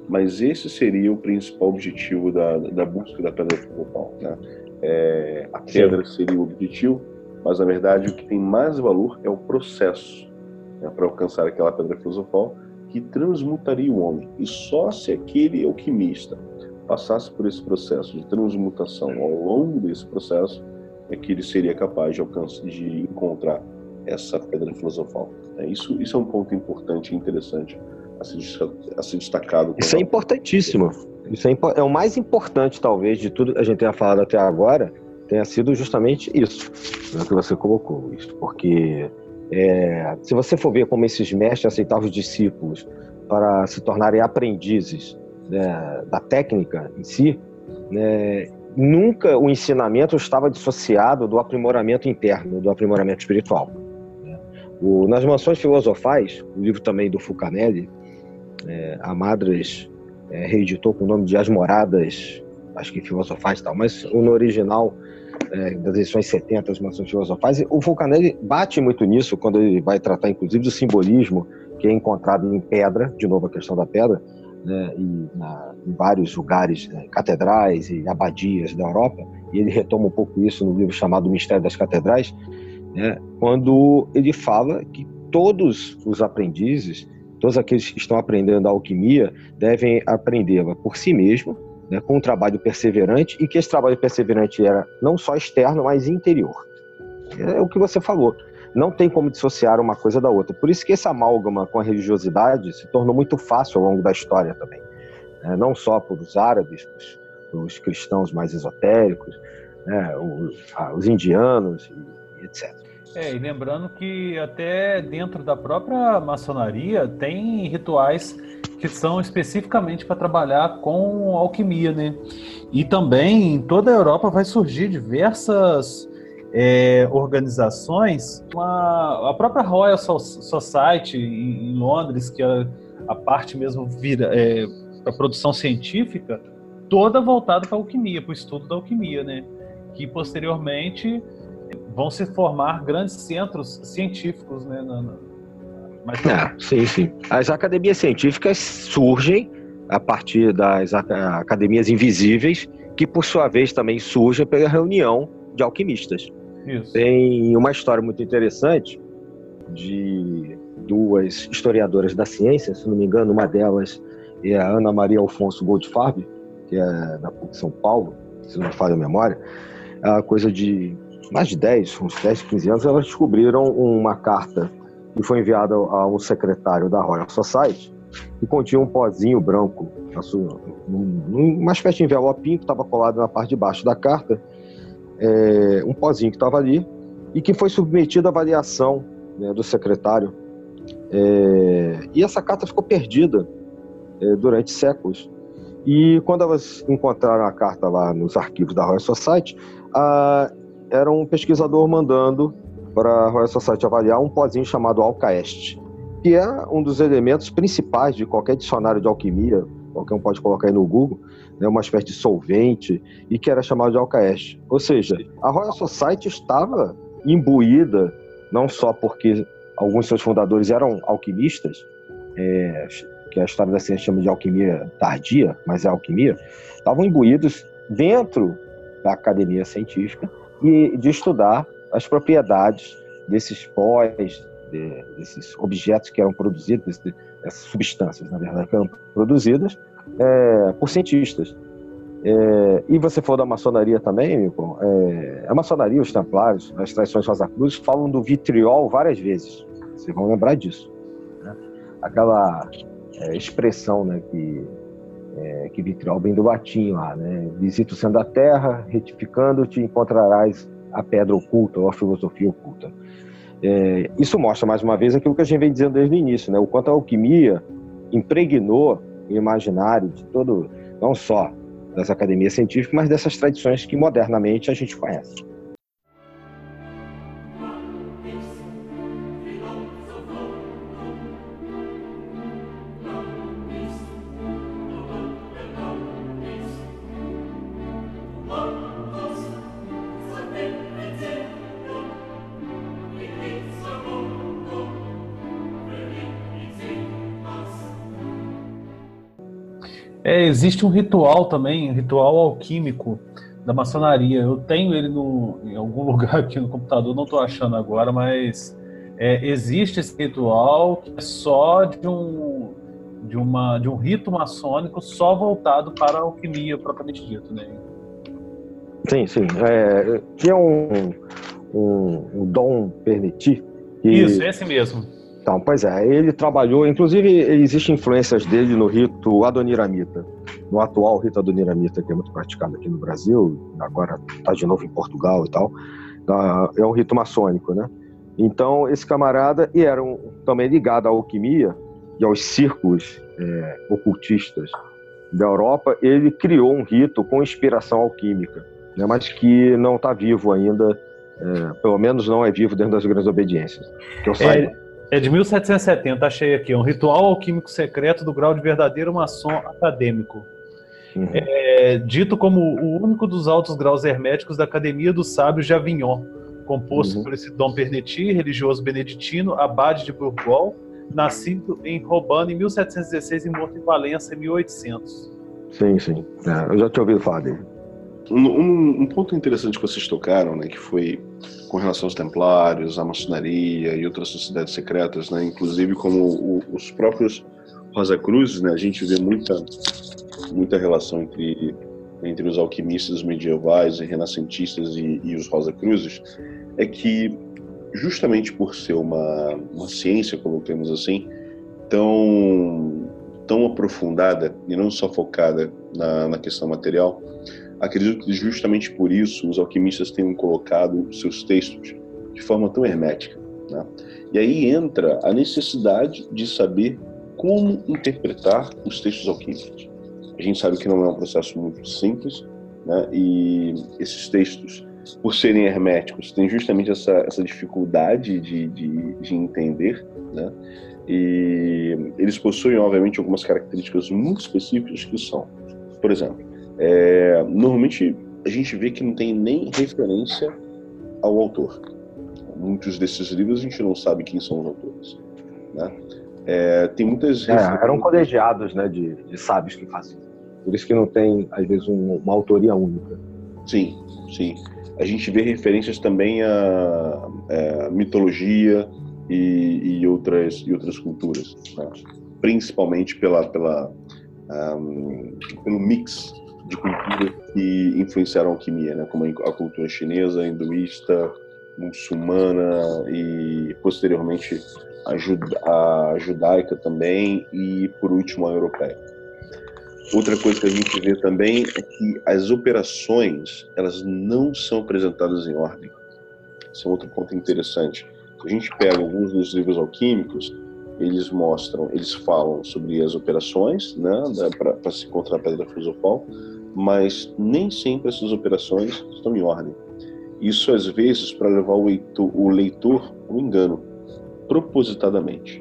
Mas esse seria o principal objetivo da, da busca da pedra filosofal. Né? É, a pedra Sim. seria o objetivo, mas na verdade o que tem mais valor é o processo né, para alcançar aquela pedra filosofal que transmutaria o homem. E só se aquele alquimista passasse por esse processo de transmutação ao longo desse processo é que ele seria capaz de alcançar, de encontrar essa pedra filosofal. É, isso, isso é um ponto importante e interessante a ser, a ser destacado.
Isso é importantíssimo. Isso é, é, o mais importante, talvez, de tudo que a gente tenha falado até agora, tenha sido justamente isso, né, que você colocou. Isso, porque é, se você for ver como esses mestres aceitavam os discípulos para se tornarem aprendizes né, da técnica em si, né, nunca o ensinamento estava dissociado do aprimoramento interno, do aprimoramento espiritual. Né. O, nas Mansões Filosofais, o livro também do Fulcanelli, é, a Madras é, reeditou com o nome de As Moradas, acho que Filosofais e tal, mas no original é, das edições 70, As Mansões Filosofais, o Fulcanelli bate muito nisso quando ele vai tratar, inclusive, do simbolismo que é encontrado em pedra, de novo a questão da pedra, né, e na, em vários lugares, né, catedrais e abadias da Europa, e ele retoma um pouco isso no livro chamado Mistério das Catedrais, né, quando ele fala que todos os aprendizes Todos aqueles que estão aprendendo a alquimia devem aprendê-la por si mesmo, né, com um trabalho perseverante, e que esse trabalho perseverante era não só externo, mas interior. É o que você falou. Não tem como dissociar uma coisa da outra. Por isso que esse amálgama com a religiosidade se tornou muito fácil ao longo da história também. É, não só para os árabes, para os cristãos mais esotéricos, né, os, os indianos, etc.
É, e lembrando que até dentro da própria maçonaria tem rituais que são especificamente para trabalhar com alquimia, né? E também em toda a Europa vai surgir diversas é, organizações, uma, a própria Royal Society em, Londres, que a, a parte mesmo vira é, para produção científica, toda voltada para a alquimia, para o estudo da alquimia, né? Que posteriormente vão se formar grandes centros científicos, né? Na, na,
mas é, sim, sim. As academias científicas surgem a partir das academias invisíveis, que por sua vez também surgem pela reunião de alquimistas. Isso. Tem uma história muito interessante de duas historiadoras da ciência, se não me engano, uma delas é a Ana Maria Alfonso Goldfarb, que é da PUC São Paulo, se não me falha a memória, a coisa de mais de 10, uns 10, 15 anos, elas descobriram uma carta que foi enviada a um secretário da Royal Society que continha um pozinho branco, uma espécie de envelopinho que estava colado na parte de baixo da carta, é, um pozinho que estava ali e que foi submetido à avaliação né, do secretário. É, e essa carta ficou perdida é, durante séculos. E quando elas encontraram a carta lá nos arquivos da Royal Society, a, era um pesquisador mandando para a Royal Society avaliar um pozinho chamado alcaeste, que é um dos elementos principais de qualquer dicionário de alquimia, qualquer um pode colocar aí no Google, né, uma espécie de solvente, e que era chamado de alcaeste. Ou seja, a Royal Society estava imbuída, não só porque alguns de seus fundadores eram alquimistas, é, que a história da ciência chama de alquimia tardia, mas é alquimia, estavam imbuídos dentro da academia científica e de estudar as propriedades desses pós, de, desses objetos que eram produzidos, essas substâncias, na verdade, que eram produzidas é, por cientistas. É, e você for da maçonaria também, Milton, é, a maçonaria, os templários, as tradições Rosa Cruz falam do vitriol várias vezes. Vocês vão lembrar disso. Né? Aquela é, expressão né, que é, que vitriol vem do latim lá, né? Visita o centro da terra, retificando-te, encontrarás a pedra oculta ou a filosofia oculta. É, isso mostra mais uma vez aquilo que a gente vem dizendo desde o início, né? O quanto a alquimia impregnou o imaginário de todo, não só das academias científicas, mas dessas tradições que modernamente a gente conhece.
É, existe um ritual também, um ritual alquímico da maçonaria. Eu tenho ele no, em algum lugar aqui no computador, não estou achando agora, mas é, existe esse ritual que é só de um, de, uma, de um rito maçônico só voltado para a alquimia propriamente dito, né?
Sim, sim. É, tinha um, um, um Dom Pernetti.
Que... Isso, esse mesmo
então, pois é, ele trabalhou, inclusive existem influências dele no rito adoniramita, no atual rito adoniramita, que é muito praticado aqui no Brasil, agora está de novo em Portugal e tal, é um rito maçônico, né? Então, esse camarada, e era um, também ligado à alquimia e aos círculos é, ocultistas da Europa, ele criou um rito com inspiração alquímica, né, mas que não está vivo ainda, é, pelo menos não é vivo dentro das grandes obediências, que eu saiba.
É... É de 1770, achei aqui. Um ritual alquímico secreto do grau de verdadeiro maçom acadêmico. Uhum. É, dito como o único dos altos graus herméticos da Academia dos Sábios de Avignon, composto uhum. por esse Dom Pernetti, religioso beneditino, abade de Bourgogne, nascido em Robano em 1716 e morto em Valença em 1800.
Sim, sim. É, eu já tinha ouvido falar dele.
Um, um, ponto interessante que vocês tocaram, né, que foi com relação aos templários, à maçonaria e outras sociedades secretas, né, inclusive como o, os próprios Rosa Cruzes, né, a gente vê muita, muita relação entre, entre os alquimistas medievais e renascentistas e, e os Rosa Cruzes, é que justamente por ser uma, uma ciência, coloquemos assim, tão, tão aprofundada e não só focada na, na questão material, Acredito que justamente por isso os alquimistas tenham colocado seus textos de forma tão hermética. Né? E aí entra a necessidade de saber como interpretar os textos alquímicos. A gente sabe que não é um processo muito simples, né? e esses textos, por serem herméticos, têm justamente essa, essa dificuldade de, de, de entender. Né? E eles possuem, obviamente, algumas características muito específicas que são, por exemplo, é, normalmente a gente vê que não tem nem referência ao autor. Muitos desses livros a gente não sabe quem são os autores. Né? É, tem muitas.
É, eram colegiados né, de, de, sábios que faziam. Por isso que não tem, às vezes, um, uma autoria única.
Sim, sim. A gente vê referências também à, à é, mitologia e, e, outras, e outras culturas, né? principalmente pela, pela, um, pelo mix de cultura que influenciaram a alquimia, né? como a cultura chinesa, hinduísta, muçulmana e posteriormente a, a judaica também e por último a europeia. Outra coisa que a gente vê também é que as operações elas não são apresentadas em ordem. Esse é outro ponto interessante. A gente pega alguns dos livros alquímicos, eles mostram, eles falam sobre as operações, né, para se encontrar a pedra filosofal, mas nem sempre essas operações estão em ordem. Isso às vezes para levar o leitor, o leitor ao engano, propositadamente.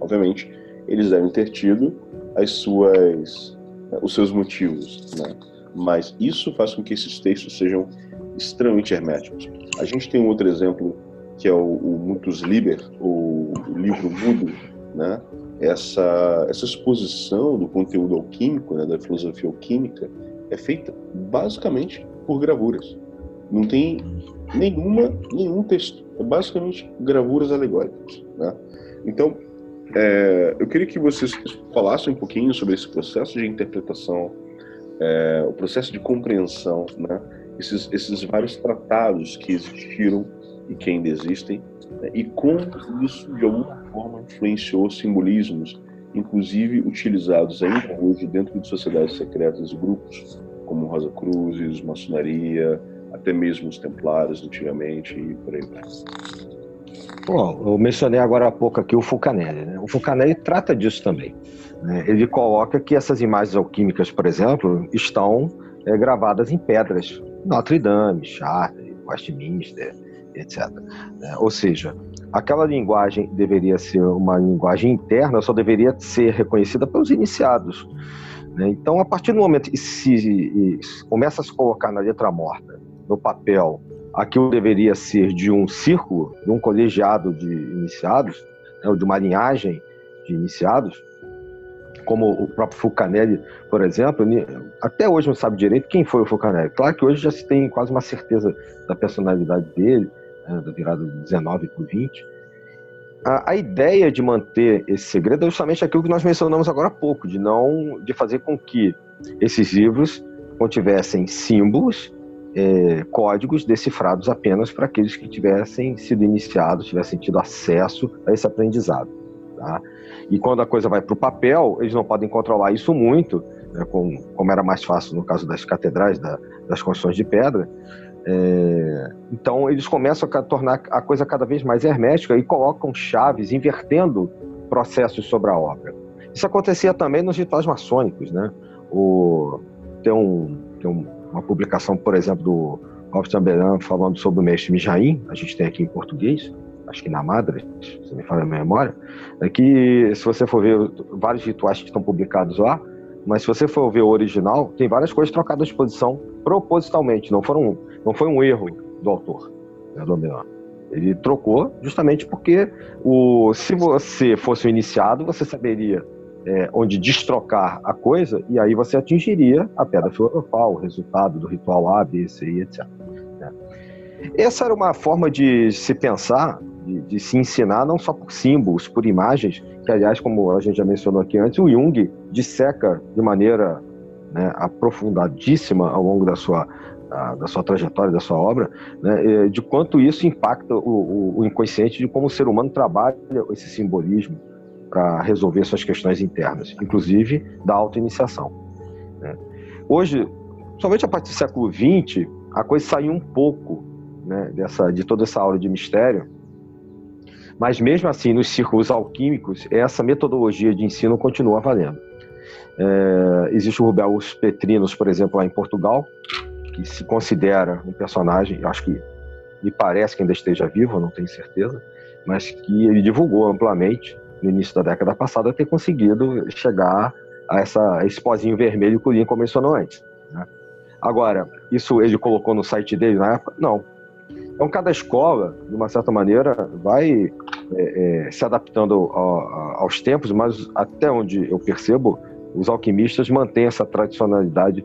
Obviamente, eles devem ter tido as suas, os seus motivos, né? mas isso faz com que esses textos sejam extremamente herméticos. A gente tem um outro exemplo que é o, o Mutus Liber, o, o livro mudo, né? essa, essa exposição do conteúdo alquímico, né, da filosofia alquímica, é feita basicamente por gravuras. Não tem nenhuma, nenhum texto. É basicamente gravuras alegóricas. Né? Então, é, eu queria que vocês falassem um pouquinho sobre esse processo de interpretação, é, o processo de compreensão, né? esses, esses vários tratados que existiram e que ainda existem, né? e como isso, de alguma forma, influenciou simbolismos inclusive utilizados ainda hoje dentro de sociedades secretas e grupos, como Rosa Cruzes, maçonaria, até mesmo os templários antigamente e por aí vai.
Bom, eu mencionei agora há pouco aqui o Fulcanelli. Né? O Fulcanelli trata disso também. né, ele coloca que essas imagens alquímicas, por exemplo, estão é, gravadas em pedras, Notre Dame, Chartres, Westminster, etc. Né? Ou seja, aquela linguagem deveria ser uma linguagem interna, só deveria ser reconhecida pelos iniciados. Né? Então, a partir do momento que se começa a se colocar na letra morta, no papel, aquilo deveria ser de um círculo, de um colegiado de iniciados, né, ou de uma linhagem de iniciados, como o próprio Fulcanelli, por exemplo, até hoje não sabe direito quem foi o Fulcanelli. Claro que hoje já se tem quase uma certeza da personalidade dele, né, da virada do 19 para o 20. A, a, ideia de manter esse segredo é justamente aquilo que nós mencionamos agora há pouco, de não de fazer com que esses livros contivessem símbolos, é, códigos decifrados apenas para aqueles que tivessem sido iniciados, tivessem tido acesso a esse aprendizado. Tá? E quando a coisa vai para o papel, eles não podem controlar isso muito, né, como, como, era mais fácil no caso das catedrais, da, das construções de pedra, é, então eles começam a tornar a coisa cada vez mais hermética e colocam chaves, invertendo processos sobre a obra. Isso acontecia também nos rituais maçônicos, né? O, tem, um, tem um, uma publicação, por exemplo, do Robert Chamberlain falando sobre o mestre Mijaim, a gente tem aqui em português, acho que na Madre, se me fala a memória, é que se você for ver vários rituais que estão publicados lá, mas se você for ver o original, tem várias coisas trocadas de posição propositalmente, não foram não foi um erro do autor, né, do Milan. Ele trocou justamente porque o, se você fosse o iniciado, você saberia é, onde destrocar a coisa e aí você atingiria a pedra filosofal, o resultado do ritual A, B, C, etc. Né? Essa era uma forma de se pensar, de, de, se ensinar não só por símbolos, por imagens, que aliás, como a gente já mencionou aqui antes, o Jung disseca de maneira né, aprofundadíssima ao longo da sua da, da, sua trajetória, da sua obra, né, de quanto isso impacta o, o, inconsciente, de como o ser humano trabalha esse simbolismo para resolver suas questões internas, inclusive da autoiniciação. Né. Hoje, somente a partir do século XX, a coisa saiu um pouco né, dessa, de toda essa aula de mistério, mas mesmo assim, nos círculos alquímicos, essa metodologia de ensino continua valendo. É, existe o Rubel Petrinos, por exemplo, lá em Portugal, que se considera um personagem, acho que me parece que ainda esteja vivo, não tenho certeza, mas que ele divulgou amplamente no início da década passada ter conseguido chegar a, essa, a esse pozinho vermelho que o Lincoln mencionou antes. Né? Agora, isso ele colocou no site dele na época? Não. Então, cada escola, de uma certa maneira, vai é, é, se adaptando aos tempos, mas até onde eu percebo, os alquimistas mantêm essa tradicionalidade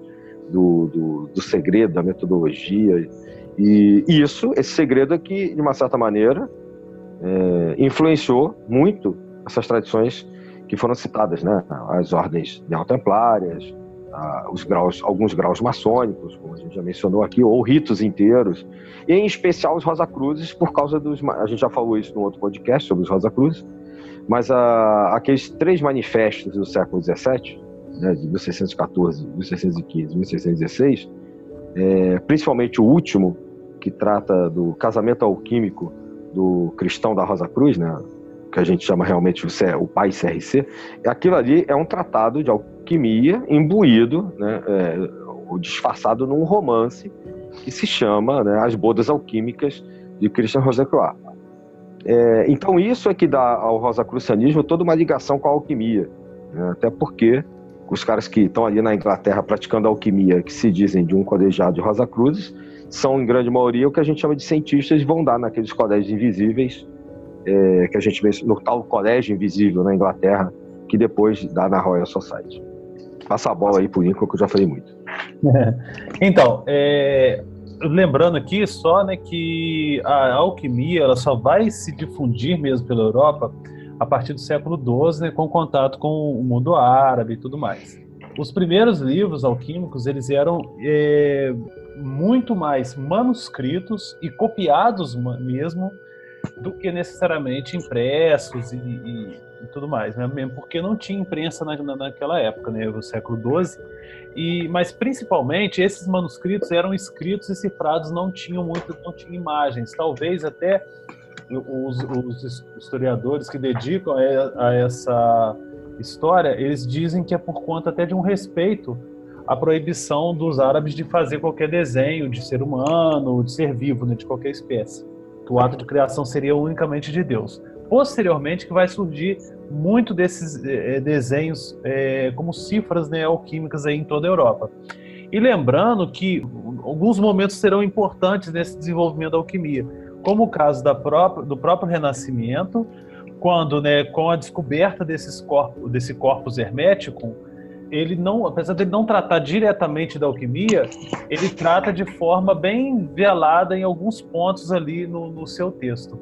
do, do, do segredo, da metodologia. E isso, esse segredo é que, de uma certa maneira, é, influenciou muito essas tradições que foram citadas, né? As ordens neotemplárias, os graus, alguns graus maçônicos, como a gente já mencionou aqui, ou ritos inteiros, e em especial os Rosa Cruzes, por causa dos. A gente já falou isso no outro podcast sobre os Rosa Cruzes, mas a, aqueles três manifestos do século XVII, né, de 1614, 1615, 1616, é, principalmente o último, que trata do casamento alquímico do cristão da Rosa Cruz, né, que a gente chama realmente o, o pai CRC, aquilo ali é um tratado de alquimia imbuído, né, é, disfarçado num romance que se chama né, As Bodas Alquímicas de Christian Rosacroix. É, então isso é que dá ao rosacrucianismo toda uma ligação com a alquimia, né, até porque os caras que estão ali na Inglaterra praticando alquimia, que se dizem de um colegiado de Rosa Cruzes, são em grande maioria o que a gente chama de cientistas vão dar naqueles colégios invisíveis, é, que a gente vê no tal colégio invisível na Inglaterra, que depois dá na Royal Society. Passa a bola aí pro Lincoln, que eu já falei muito.
Então, é, lembrando aqui só né, que a alquimia ela só vai se difundir mesmo pela Europa a partir do século XII, né, com contato com o mundo árabe e tudo mais. Os primeiros livros alquímicos eles eram é, muito mais manuscritos e copiados mesmo do que necessariamente impressos e, e, e tudo mais, né? mesmo porque não tinha imprensa na, naquela época, né, no século XII. E, mas principalmente esses manuscritos eram escritos e cifrados, não tinham muito, não tinham imagens, talvez até os, os historiadores que dedicam a, a essa história, eles dizem que é por conta até de um respeito à proibição dos árabes de fazer qualquer desenho de ser humano, de ser vivo, né, de qualquer espécie. Que o ato de criação seria unicamente de Deus. Posteriormente que vai surgir muito desses é, desenhos é, como cifras alquímicas aí em toda a Europa. E lembrando que alguns momentos serão importantes nesse desenvolvimento da alquimia, como o caso própria, do próprio Renascimento, quando, né, com a descoberta desses corpos, desse corpus hermético, ele não, apesar de ele não tratar diretamente da alquimia, ele trata de forma bem velada em alguns pontos ali no, no seu texto.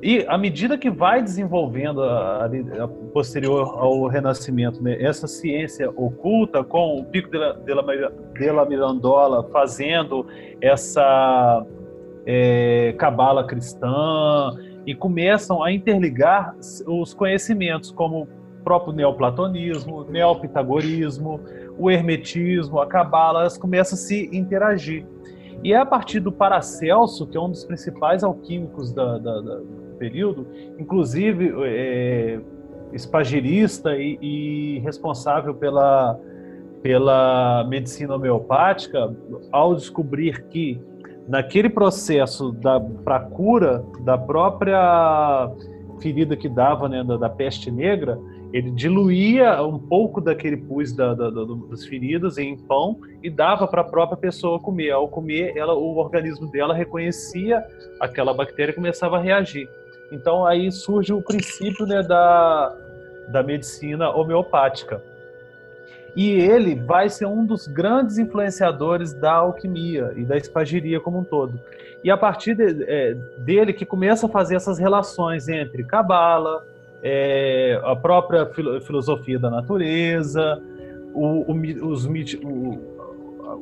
E à medida que vai desenvolvendo, a, a, posterior ao Renascimento, né, essa ciência oculta, com o Pico de la, de la, de la Mirandola fazendo essa é, cabala cristã, e começam a interligar os conhecimentos, como o próprio neoplatonismo, neopitagorismo, o hermetismo, a cabala, elas começam a se interagir. E é a partir do Paracelso, que é um dos principais alquímicos da, da, da período, inclusive é, espagirista e, e responsável pela, pela medicina homeopática, ao descobrir que naquele processo para cura da própria ferida que dava né, da, da, peste negra, ele diluía um pouco daquele pus da, da, das feridas em pão e dava para a própria pessoa comer. Ao comer, ela, o organismo dela reconhecia aquela bactéria e começava a reagir. Então aí surge o princípio né, da, da medicina homeopática. E ele vai ser um dos grandes influenciadores da alquimia e da espagiria como um todo. E a partir de, é, dele que começa a fazer essas relações entre cabala, é, a própria filo, filosofia da natureza, o, o, os, o,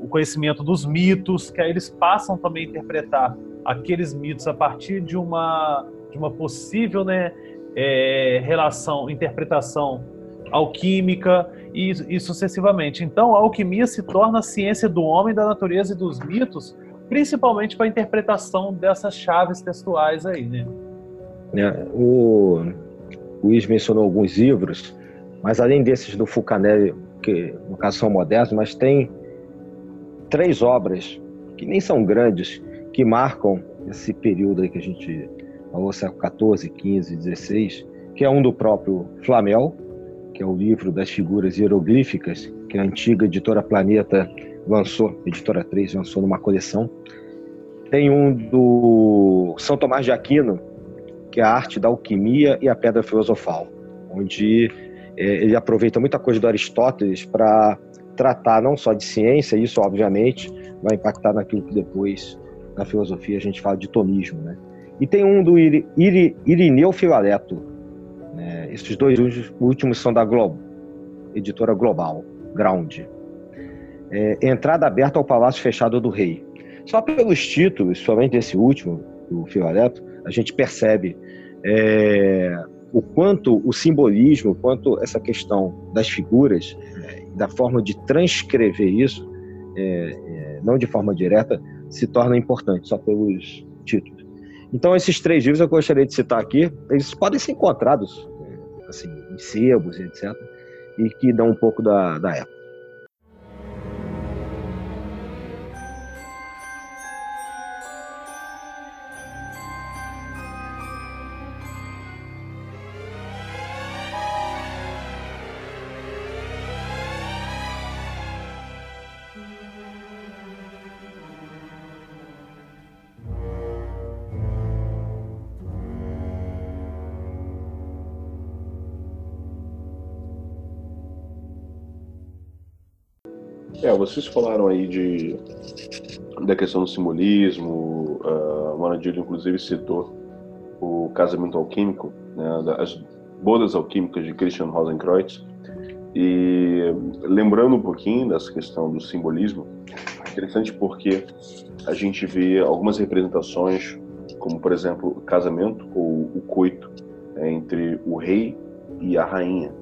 o conhecimento dos mitos, que aí eles passam também a interpretar aqueles mitos a partir de uma de uma possível né, é, relação, interpretação alquímica e, e, sucessivamente. Então, a alquimia se torna a ciência do homem, da natureza e dos mitos, principalmente para a interpretação dessas chaves textuais aí, né?
É, o Luiz mencionou alguns livros, mas além desses do Fulcanelli, que no caso são modernos, mas tem três obras que nem são grandes, que marcam esse período aí que a gente ao século XIV, XV, XVI, que é um do próprio Flamel, que é o livro das figuras hieroglíficas, que a antiga editora Planeta lançou, editora 3 lançou numa coleção. Tem um do São Tomás de Aquino, que é a arte da alquimia e a pedra filosofal, onde é, ele aproveita muita coisa do Aristóteles para tratar não só de ciência, isso obviamente vai impactar naquilo que depois na filosofia a gente fala de tomismo, né? E tem um do Iri, Iri, Irineu Filaleto. Né? Esses dois últimos são da Globo, editora Global, Ground. É, Entrada aberta ao Palácio Fechado do Rei. Só pelos títulos, somente esse último, do Filaleto, a gente percebe é, o quanto o simbolismo, o quanto essa questão das figuras, é, da forma de transcrever isso, é, é, não de forma direta, se torna importante, só pelos títulos. Então, esses três livros eu gostaria de citar aqui. Eles podem ser encontrados assim, em sebos, etc. E que dão um pouco da, da época.
É, vocês falaram aí de da questão do simbolismo, uh, o Manadilho inclusive citou o casamento alquímico, né, as bodas alquímicas de Christian Rosenkreuz, e lembrando um pouquinho dessa questão do simbolismo, interessante porque a gente vê algumas representações, como por exemplo o casamento ou o coito né, entre o rei e a rainha,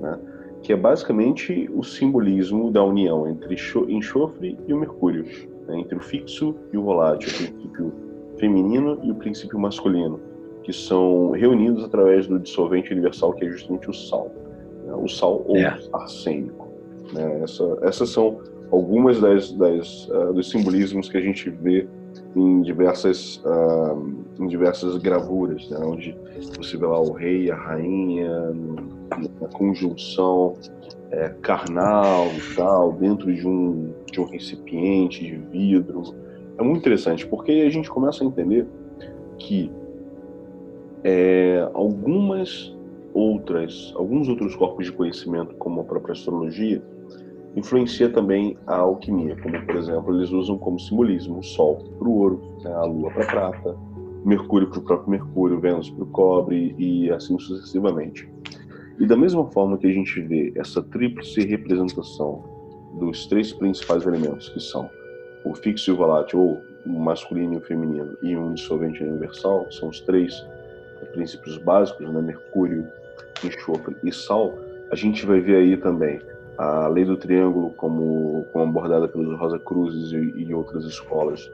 né? Que é basicamente o simbolismo da união entre enxofre e o mercúrio, né, entre o fixo e o volátil, o princípio feminino e o princípio masculino, que são reunidos através do dissolvente universal que é justamente o sal. né? o sal ou é. arsênico. Né? Essa, essas são algumas das, das uh, dos simbolismos que a gente vê em diversas uh, em diversas gravuras, né? onde você vê lá o rei, a rainha, na conjunção é, carnal e tal, dentro de um de um recipiente de vidro. É muito interessante porque a gente começa a entender que é, algumas outras, alguns outros corpos de conhecimento, como a própria astrologia, influencia também a alquimia, como por exemplo eles usam como simbolismo o Sol para o ouro, né, a Lua para a prata, Mercúrio para o próprio Mercúrio, Vênus para o cobre e assim sucessivamente. E da mesma forma que a gente vê essa tríplice representação dos três principais elementos, que são o fixo e o volátil, ou o masculino e o feminino, e um dissolvente universal, são os três princípios básicos, né? Mercúrio, enxofre e sal, a gente vai ver aí também a lei do triângulo como, como abordada pelos Rosa Cruzes e, e outras escolas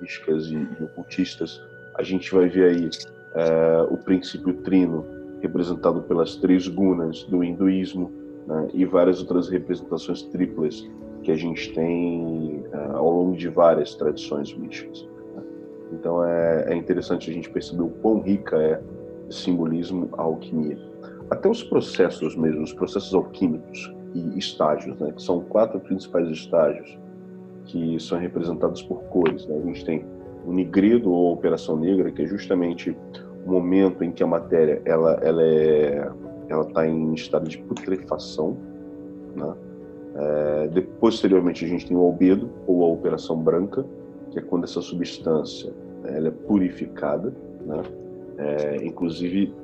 místicas e, e, ocultistas. A gente vai ver aí é, o princípio trino representado pelas três gunas do hinduísmo né, e várias outras representações triplas que a gente tem é, ao longo de várias tradições místicas. Né. Então é, é interessante a gente perceber o quão rica é simbolismo a alquimia. Até os processos mesmo, os processos alquímicos, e estágios, né, que são quatro principais estágios que são representados por cores. Né? A gente tem o nigredo ou operação negra, que é justamente o momento em que a matéria ela ela é ela está em estado de putrefação, né? É, posteriormente a gente tem o albedo ou a operação branca, que é quando essa substância ela é purificada, né? É, inclusive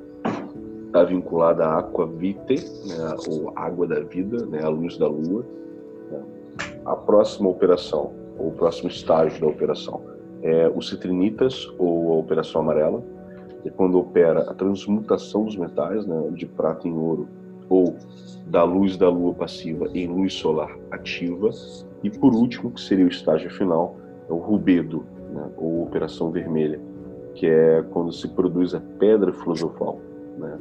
está vinculada à aqua vitae, né, ou água da vida, né, a luz da lua. A próxima operação, ou o próximo estágio da operação, é o citrinitas, ou a operação amarela, é quando opera a transmutação dos metais, né, de prata em ouro, ou da luz da lua passiva em luz solar ativa. E por último, que seria o estágio final, é o rubedo, né, ou operação vermelha, que é quando se produz a pedra filosofal, né,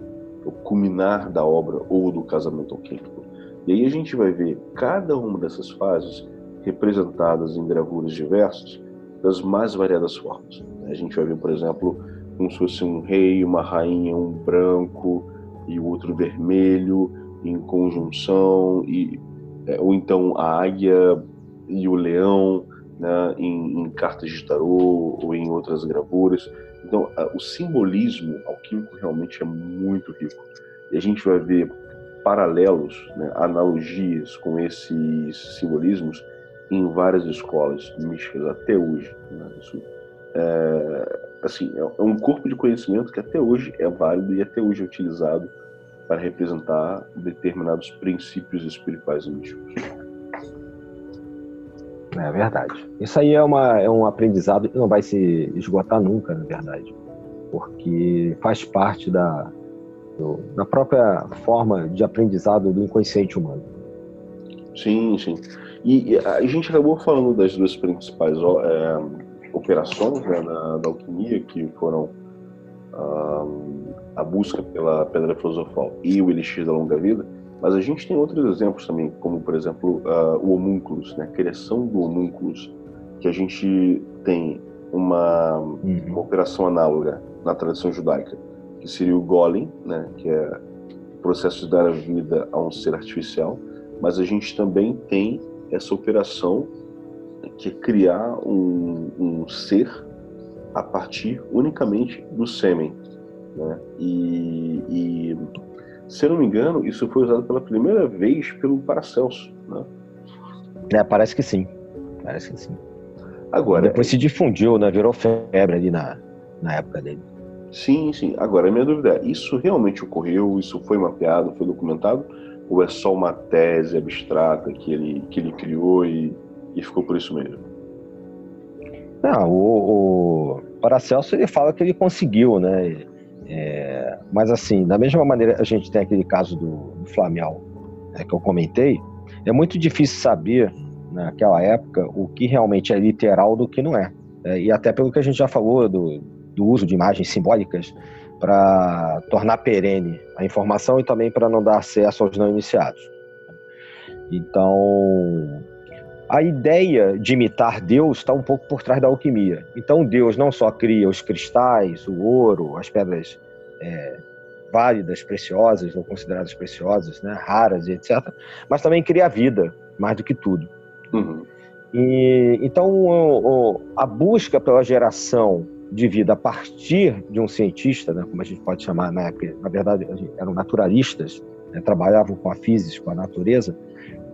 o culminar da obra ou do casamento alquímico. E aí a gente vai ver cada uma dessas fases representadas em gravuras diversas das mais variadas formas. A gente vai ver, por exemplo, como se fosse um rei, uma rainha, um branco e o outro vermelho em conjunção, e, é, ou então a águia e o leão né, em, em cartas de tarô ou em outras gravuras. Então, o simbolismo alquímico realmente é muito rico. E a gente vai ver paralelos, né, analogias com esses simbolismos em várias escolas místicas até hoje. Né? Isso, é, assim, é um corpo de conhecimento que até hoje é válido e até hoje é utilizado para representar determinados princípios espirituais místicos.
É verdade. Isso aí é, uma, é um aprendizado que não vai se esgotar nunca, na verdade, porque faz parte da, do, da própria forma de aprendizado do inconsciente humano.
Sim, sim. E, a gente acabou falando das duas principais é, operações né, da, da, alquimia, que foram ah, a busca pela pedra filosofal e o elixir da longa vida, mas a gente tem outros exemplos também, como por exemplo uh, o homúnculos, né? a criação do homúnculos, que a gente tem uma, uhum. uma operação análoga na tradição judaica, que seria o golem, né? que é o processo de dar a vida a um ser artificial, mas a gente também tem essa operação que é criar um, um ser a partir unicamente do sêmen. Né? E, e se eu não me engano, isso foi usado pela primeira vez pelo Paracelso, né?
É, parece que sim. Parece que sim. Agora, Depois se difundiu, né? Virou febre ali na, na época dele.
Sim, sim. Agora, a minha dúvida é, isso realmente ocorreu? Isso foi mapeado, foi documentado? Ou é só uma tese abstrata que ele, que ele criou e, e ficou por isso mesmo?
Não, o, o Paracelso ele fala que ele conseguiu, né? É, mas assim, da mesma maneira a gente tem aquele caso do, do Flamial né, que eu comentei, é muito difícil saber naquela época o que realmente é literal do que não é. é. E até pelo que a gente já falou do, do uso de imagens simbólicas para tornar perene a informação e também para não dar acesso aos não iniciados. Então, a ideia de imitar Deus está um pouco por trás da alquimia. Então, Deus não só cria os cristais, o ouro, as pedras é, válidas, preciosas ou consideradas preciosas, né, raras e etc., mas também cria a vida, mais do que tudo. Uhum. E, então, o, o, a busca pela geração de vida a partir de um cientista, né, como a gente pode chamar na época, na verdade eram naturalistas, né, trabalhavam com a física, com a natureza,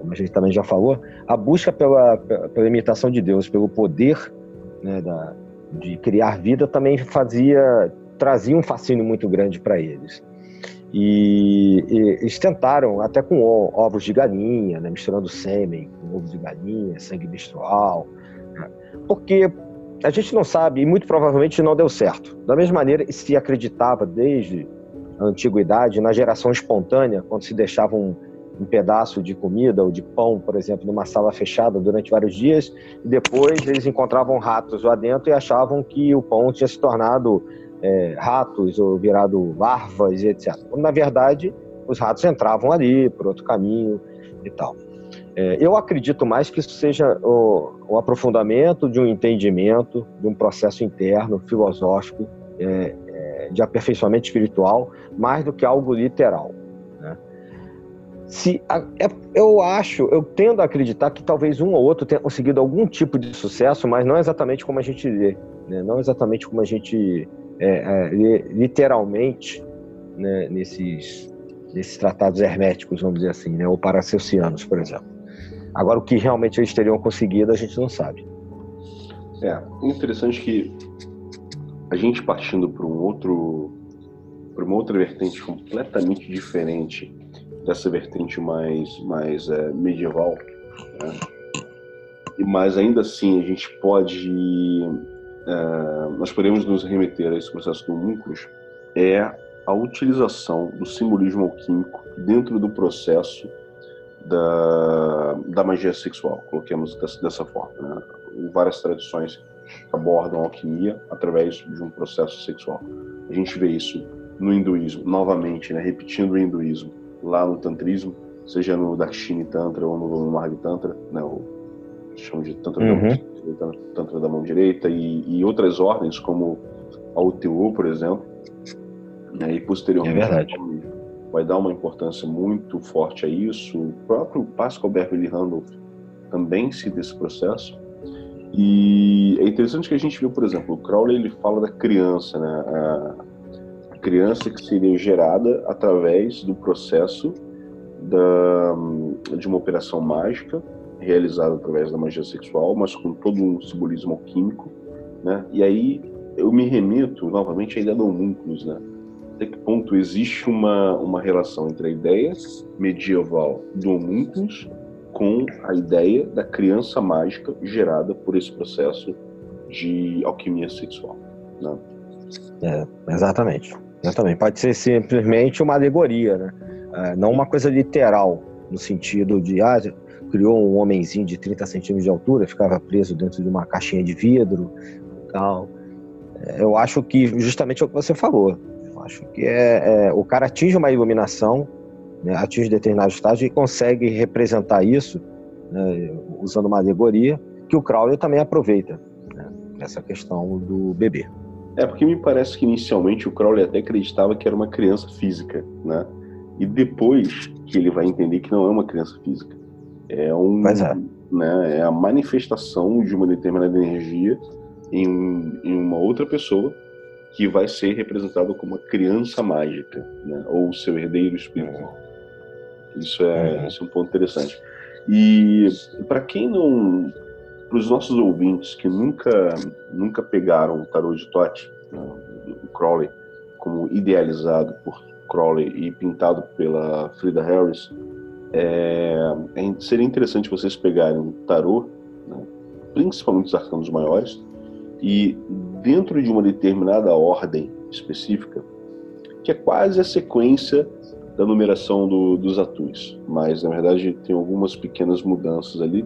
como a gente também já falou, a busca pela, pela imitação de Deus, pelo poder né, da, de criar vida também fazia, trazia um fascínio muito grande para eles. E, e, eles tentaram, até com ovos de galinha, né, misturando sêmen com ovos de galinha, sangue menstrual, né, porque a gente não sabe e muito provavelmente não deu certo. Da mesma maneira, se acreditava desde a antiguidade na geração espontânea, quando se deixava um, um pedaço de comida ou de pão, por exemplo, numa sala fechada durante vários dias, e depois eles encontravam ratos lá dentro e achavam que o pão tinha se tornado é, ratos ou virado larvas e etc. Quando, na verdade, os ratos entravam ali por outro caminho e tal. É, eu acredito mais que isso seja o, o, aprofundamento de um entendimento, de um processo interno, filosófico, é, é, de aperfeiçoamento espiritual, mais do que algo literal. Se, é, eu acho, eu tendo a acreditar que talvez um ou outro tenha conseguido algum tipo de sucesso, mas não exatamente como a gente lê, né? não exatamente como a gente é, é, literalmente né, nesses, nesses tratados herméticos, vamos dizer assim, né, ou paraceucianos, por exemplo. Agora, o que realmente eles teriam conseguido, a gente não sabe.
É, interessante que a gente partindo para um outro, para uma outra vertente completamente diferente dessa vertente mais, mais é, medieval, né? e mas ainda assim a gente pode, é, nós podemos nos remeter a esse processo do núcleos, é a utilização do simbolismo alquímico dentro do processo da, da magia sexual, coloquemos dessa forma. Né? Várias tradições abordam a alquimia através de um processo sexual. A gente vê isso no hinduísmo, novamente, né? repetindo o hinduísmo, lá no tantrismo, seja no Dakshini Tantra ou no Marg Tantra, né? o chamam de Tantra, uhum. da, mão, tantra da mão direita, e, e outras ordens, como a UTU, por exemplo, né? e posteriormente
é verdade
vai dar uma importância muito forte a isso. O próprio Pascal Beverly Randolph também cita esse processo. E é interessante que a gente viu, por exemplo, o Crowley ele fala da criança, né? A criança que seria gerada através do processo da, de uma operação mágica realizada através da magia sexual, mas com todo um simbolismo alquímico, né? E aí eu me remito novamente à ideia do homúnculos, né? até que ponto existe uma, uma relação entre a ideia medieval do homúnculus com a ideia da criança mágica gerada por esse processo de alquimia sexual. Né?
É, exatamente. Exatamente. Pode ser simplesmente uma alegoria, né? É, não uma coisa literal, no sentido de, ah, criou um homenzinho de 30 centímetros de altura, ficava preso dentro de uma caixinha de vidro tal. É, eu acho que justamente é o que você falou. Acho que é, é, o cara atinge uma iluminação, né, atinge determinado estágio e consegue representar isso né, usando uma alegoria que o Crowley também aproveita né, essa questão do bebê.
É porque me parece que inicialmente o Crowley até acreditava que era uma criança física, né? E depois que ele vai entender que não é uma criança física, é um,
é.
Né, é a manifestação de uma determinada energia em, em uma outra pessoa que vai ser representado como uma criança mágica, né? ou seu herdeiro espiritual. Isso é, uhum. isso é um ponto interessante. E para quem não, para os nossos ouvintes que nunca nunca pegaram o tarot de Tote, né, o Crowley, como idealizado por Crowley e pintado pela Frida Harris, é, é seria interessante vocês pegarem o tarot, né, principalmente os arcanos maiores, e dentro de uma determinada ordem específica, que é quase a sequência da numeração do, dos atus, mas na verdade tem algumas pequenas mudanças ali,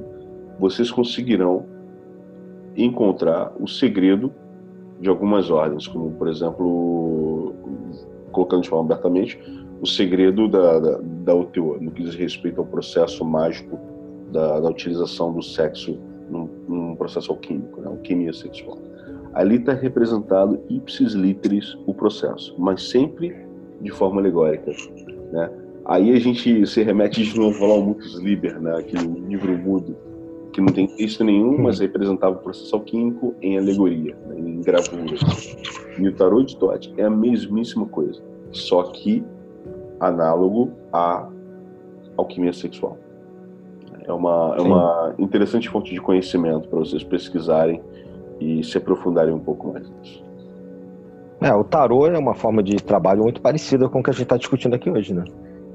vocês conseguirão encontrar o segredo de algumas ordens, como por exemplo colocando de forma abertamente, o segredo da, da, da UTO, no que diz respeito ao processo mágico da, da utilização do sexo num, num processo alquímico, né, alquimia sexual. Ali está representado ipsis literis o processo, mas sempre de forma alegórica. Né? Aí a gente se remete de novo ao Mutus Liber, né, aquele livro mudo, que não tem texto nenhum, mas representava o processo alquímico em alegoria, né, em gravura. E o tarot de Todd é a mesmíssima coisa, só que análogo à alquimia sexual. É uma, é uma interessante fonte de conhecimento para vocês pesquisarem e se aprofundarem um pouco mais nisso.
É, o tarô é uma forma de trabalho muito parecida com o que a gente está discutindo aqui hoje, né?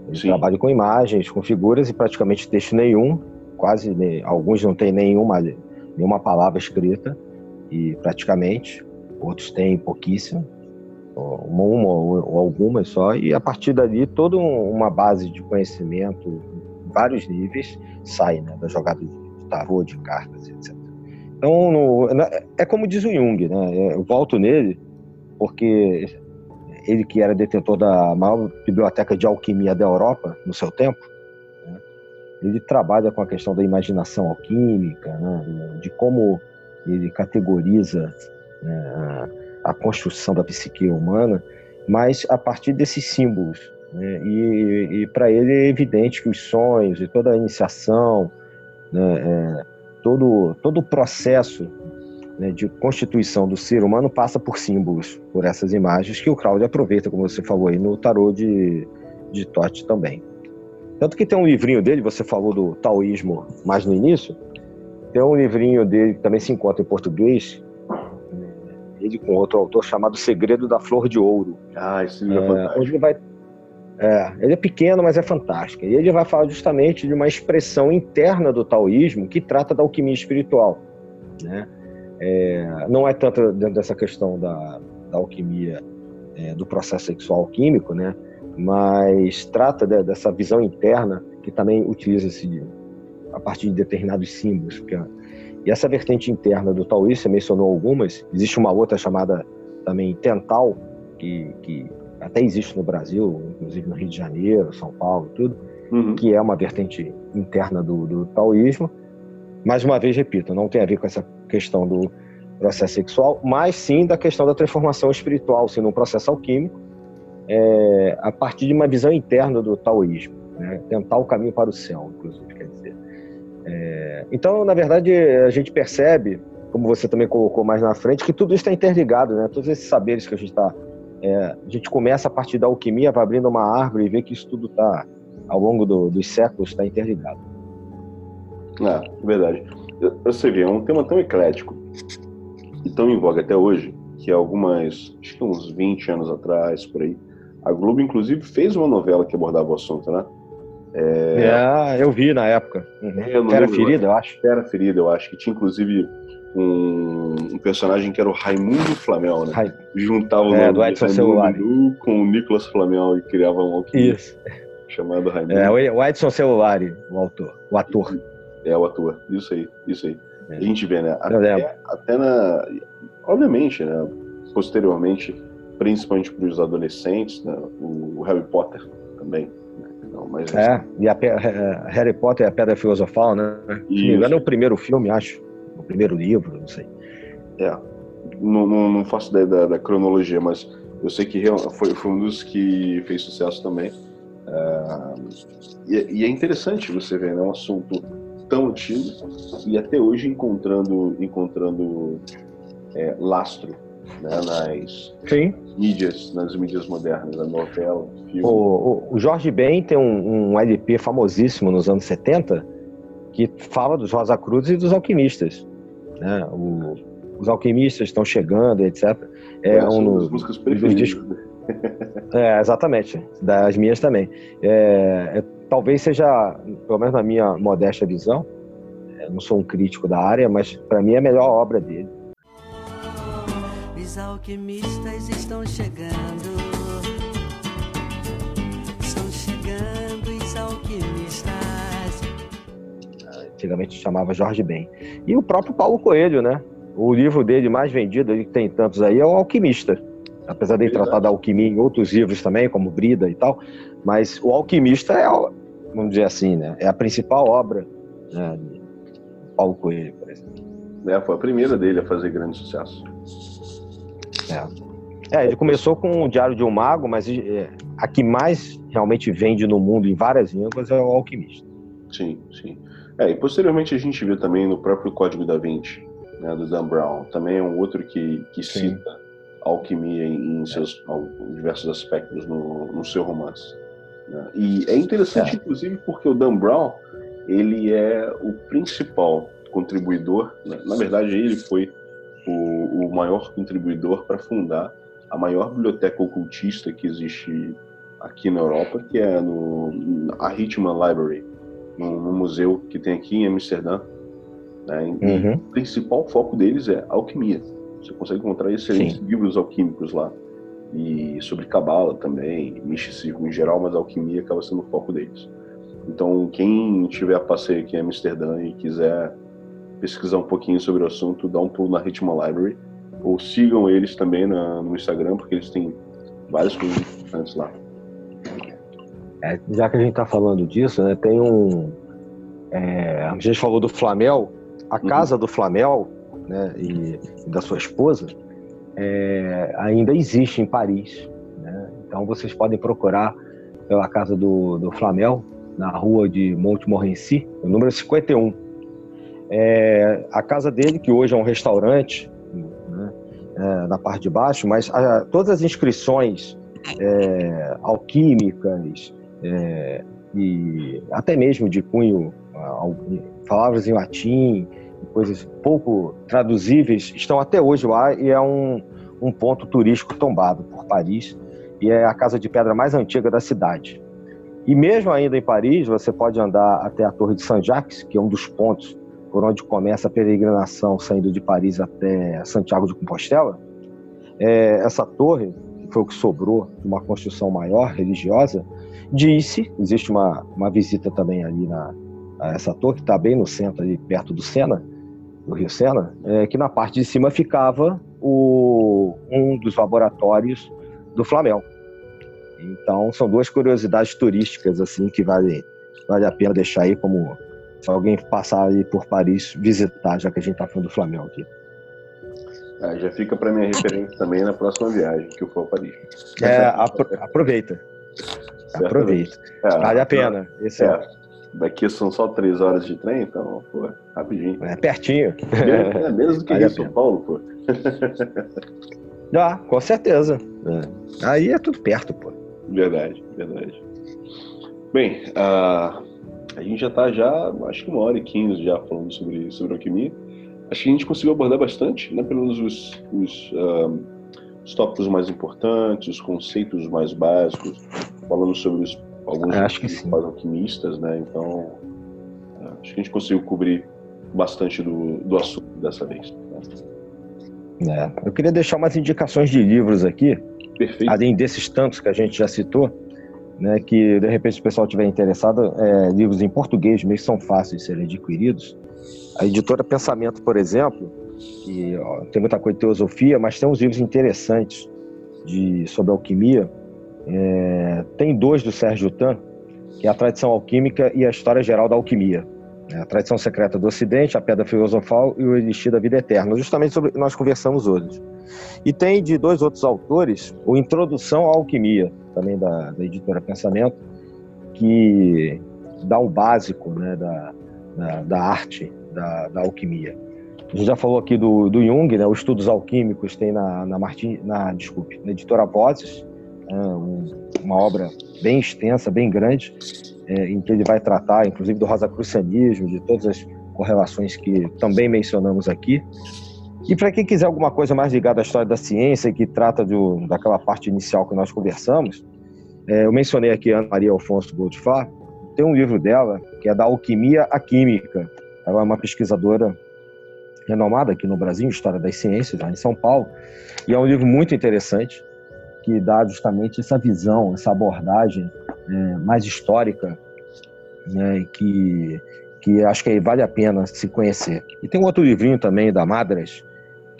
Ele Sim. trabalha com imagens, com figuras e praticamente texto nenhum, quase nem, alguns não têm nenhuma, nenhuma palavra escrita, e praticamente, outros têm pouquíssimo, uma, uma ou algumas só, e a partir dali toda uma base de conhecimento, vários níveis, sai né, da jogada de tarô, de cartas, etc. Então, no, é como diz o Jung, né? Eu volto nele porque ele que era detentor da maior biblioteca de alquimia da Europa no seu tempo? Ele trabalha com a questão da imaginação alquímica, né? de como ele categoriza né? a construção da psique humana, mas a partir desses símbolos. Né? E, e para ele é evidente que os sonhos e toda a iniciação, né? é, todo, todo o processo né, de constituição do ser humano passa por símbolos, por essas imagens que o Claudio aproveita, como você falou aí, no tarô de, de Tote também. Tanto que tem um livrinho dele, você falou do taoísmo mais no início, tem um livrinho dele que também se encontra em português, ele com outro autor chamado Segredo da Flor de Ouro.
Ah, esse livro é, é fantástico.
Ele, vai, é, ele é pequeno, mas é fantástico. E ele vai falar justamente de uma expressão interna do taoísmo que trata da alquimia espiritual. Né? É, não é tanto dentro dessa questão da, da alquimia, é, do processo sexual alquímico, né? Mas trata de, dessa visão interna que também utiliza-se a partir de determinados símbolos. Porque, e essa vertente interna do taoísmo, você mencionou algumas, existe uma outra chamada também tental, que, que até existe no Brasil, inclusive no Rio de Janeiro, São Paulo, tudo, uhum. que é uma vertente interna do, do taoísmo, mais uma vez, repito, não tem a ver com essa questão do processo sexual, mas sim da questão da transformação espiritual, sendo um processo alquímico, é, a partir de uma visão interna do taoísmo, né? tentar o caminho para o céu, inclusive, quer dizer. É, então, na verdade, a gente percebe, como você também colocou mais na frente, que tudo está interligado, né? Todos esses saberes que a gente está, é, a gente começa a partir da alquimia, vai abrindo uma árvore e vê que isso tudo está, ao longo do, dos séculos, está interligado.
É, verdade. Você vê, é um tema tão eclético e tão em voga até hoje, que algumas, acho que uns 20 anos atrás, por aí, a Globo, inclusive, fez uma novela que abordava o assunto, né?
É, é eu vi na época. Uhum. Era Ferida, eu acho.
Era Ferida, eu acho. Que tinha, inclusive, um, um personagem que era o Raimundo Flamel, né? Rai... Juntava o
é, nome do Celular
com o Nicolas Flamel e criava um
Isso.
chamado Raimundo.
É, o Edson Celulari, o autor, o ator.
É o ator, isso aí, isso aí. É. A gente vê, né? Até, até na. Obviamente, né? Posteriormente, principalmente para os adolescentes, né? o Harry Potter também. Né?
Não, mas, é, e a, a, Harry Potter é a Pedra Filosofal, né? Se me engano, é o primeiro filme, acho. O primeiro livro, não sei.
É. Não, não, não faço ideia da, da, cronologia, mas eu sei que foi, foi um dos que fez sucesso também. É, e, e, é interessante você ver, né? Um assunto tão antigo e até hoje encontrando, encontrando é, lastro né, nas
Sim.
mídias, nas mídias modernas, a novela,
filme. O, o, Jorge Ben tem um, um, LP famosíssimo nos anos 70 que fala dos Rosa Cruz e dos alquimistas. Né? O, os alquimistas estão chegando, etc.
É um das músicas preferidas. Discos...
É, exatamente. Das minhas também. É, é talvez seja, pelo menos na minha modesta visão, não sou um crítico da área, mas para mim é a melhor obra dele. Os alquimistas estão chegando. Estão chegando os alquimistas. Antigamente chamava Jorge Ben. E o próprio Paulo Coelho, né? O livro dele mais vendido, ele tem tantos aí, é O Alquimista. apesar de ele tratar da alquimia em outros livros também, como Brida e tal, mas o Alquimista é, vamos dizer assim, né, é a principal obra né, de Paulo Coelho, por exemplo.
É, foi a primeira dele a fazer grande sucesso.
É. é ele começou com o Diário de um Mago, mas é, a que mais realmente vende no mundo em várias línguas é o Alquimista.
Sim, sim. É, e posteriormente a gente viu também no próprio Código da Vinci, né, do Dan Brown, também é um outro que, que cita a alquimia em, em seus em diversos aspectos no, no seu romance. Né? E é interessante, é. inclusive, porque o Dan Brown ele é o principal contribuidor, né? na verdade ele foi o, o maior contribuidor para fundar a maior biblioteca ocultista que existe aqui na Europa, que é no, a Hitman Library, no, no museu que tem aqui em Amsterdã. Né? Uhum. O principal foco deles é alquimia. Você consegue encontrar excelentes Sim. livros alquímicos lá. E sobre cabala também, misticismo em geral, mas a alquimia acaba sendo o foco deles. Então, quem tiver a passeio aqui em Amsterdã e quiser pesquisar um pouquinho sobre o assunto, dá um pulo na Hitman Library. Ou sigam eles também na, no Instagram, porque eles têm várias coisas interessantes lá.
É, já que a gente está falando disso, né, tem um. É, a gente falou do Flamel, a uhum. casa do Flamel né, e, e, da sua esposa é, ainda existe em Paris. Né? Então vocês podem procurar pela casa do, do Flamel, na rua de Montmorency, o número 51. É, a casa dele, que hoje é um restaurante, né, é, na parte de baixo, mas a, todas as inscrições é, alquímicas é, e até mesmo de cunho, palavras em latim, coisas pouco traduzíveis, estão até hoje lá e é um, um ponto turístico tombado por Paris e é a casa de pedra mais antiga da cidade. E mesmo ainda em Paris, você pode andar até a Torre de Saint-Jacques, que é um dos pontos por onde começa a peregrinação saindo de Paris até Santiago de Compostela, é, essa torre, que foi o que sobrou de uma construção maior, religiosa, disse, existe uma, uma visita também ali na essa torre, que está bem no centro, ali perto do Sena, do Rio Sena, é, que na parte de cima ficava o, um dos laboratórios do Flamengo. Então, são duas curiosidades turísticas assim que vale, vale a pena deixar aí como se alguém passar aí por Paris, visitar, já que a gente está falando do Flamengo aqui.
Ah, já fica para minha referência também na próxima viagem que eu for a Paris.
É, apro aproveita. Aproveita. É, vale a pena. Esse é. é.
Daqui são só três horas de trem, então, pô, rapidinho.
É pertinho.
É, é mesmo do que vale Rio São Paulo, pô.
Ah, com certeza. É. Aí é tudo perto, pô.
Verdade, verdade. Bem, uh, a gente já está já, acho que uma hora e quinze já falando sobre, sobre alquimia. Acho que a gente conseguiu abordar bastante, né? Pelo menos os, os, uh, os tópicos mais importantes, os conceitos mais básicos, falando sobre os, alguns
acho que
alquimistas, né? Então, uh, acho que a gente conseguiu cobrir bastante do, do assunto dessa vez.
Né? É. Eu queria deixar umas indicações de livros aqui,
Perfeito.
além desses tantos que a gente já citou né, que de repente o pessoal tiver interessado, é, livros em português mesmo são fáceis de serem adquiridos. A editora Pensamento, por exemplo, que ó, tem muita coisa de teosofia, mas tem uns livros interessantes de, sobre alquimia. É, tem dois do Sérgio Tan, que é a tradição alquímica e a história geral da alquimia. É, a tradição secreta do Ocidente, a pedra filosofal e o elixir da vida eterna. Justamente sobre nós conversamos hoje. E tem de dois outros autores o Introdução à Alquimia, também da, da editora Pensamento, que dá o básico né, da, da, da arte da, da, alquimia. A gente já falou aqui do, do Jung, né, os estudos alquímicos tem na, na, Martin, na, desculpe, na editora Vozes, é, um, uma obra bem extensa, bem grande, é, em que ele vai tratar, inclusive, do rosacrucianismo, de todas as correlações que também mencionamos aqui. E para quem quiser alguma coisa mais ligada à história da ciência, que trata do, daquela parte inicial que nós conversamos, é, eu mencionei aqui a Ana Maria Alfonso Goldfar, tem um livro dela que é da Alquimia à Química. Ela é uma pesquisadora renomada aqui no Brasil, História das Ciências, lá em São Paulo, e é um livro muito interessante que dá justamente essa visão, essa abordagem é, mais histórica, né, que, que acho que vale a pena se conhecer. E tem um outro livrinho também da Madras,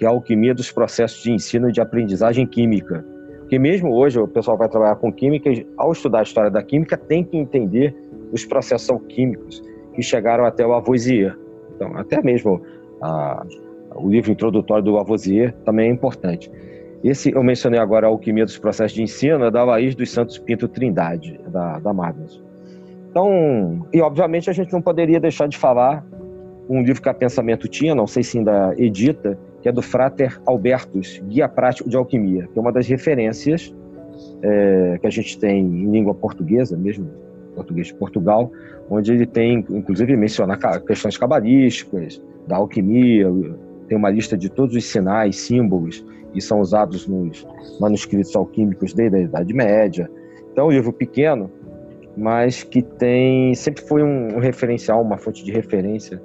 que é a Alquimia dos Processos de Ensino e de Aprendizagem Química, Porque mesmo hoje o pessoal vai trabalhar com química e ao estudar a história da química tem que entender os processos alquímicos que chegaram até o Lavoisier. Então, até mesmo o livro introdutório do Lavoisier também é importante. Esse eu mencionei agora a Alquimia dos Processos de Ensino, é da Laís dos Santos Pinto Trindade, da, da Magnus. Então, e obviamente a gente não poderia deixar de falar um livro que a Pensamento tinha, não sei se ainda edita, que é do Frater Albertus, Guia Prático de Alquimia, que é uma das referências é, que a gente tem em língua portuguesa, mesmo português de Portugal, onde ele tem, inclusive, menciona questões cabalísticas, da alquimia, tem uma lista de todos os sinais, símbolos, e são usados nos manuscritos alquímicos desde a Idade Média. Então, é um livro pequeno, mas que tem sempre foi um referencial, uma fonte de referência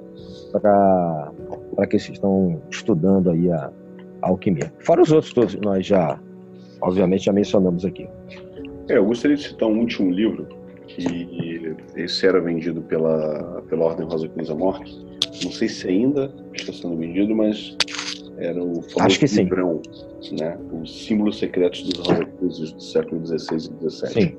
para para aqueles que estão estudando aí a, a, alquimia. Fora os outros todos, nós já, obviamente, já mencionamos aqui.
É, eu gostaria de citar um último livro que esse era vendido pela pela Ordem Rosa Cruz da Morte. Não sei se ainda está sendo vendido, mas era o famoso livrão, né? Os símbolos secretos dos Rosa Cruzes do século XVI e XVII.
Sim.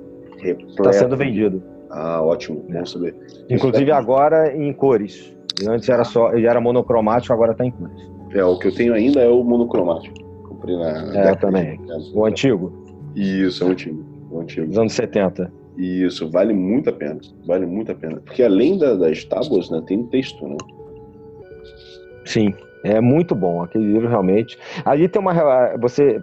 Está sendo vendido.
Ah, ótimo, bom saber.
Inclusive agora em cores. Antes era só, ele era monocromático, agora está em cores.
É, o que eu tenho ainda é o monocromático. Comprei na.
É, também. O antigo.
Isso, é o antigo. O antigo.
Dos anos 70.
Isso, vale muito a pena. Vale muito a pena. Porque além da, das tábuas, né, tem texto, né?
Sim, é muito bom. Aquele livro realmente. Ali tem uma. Você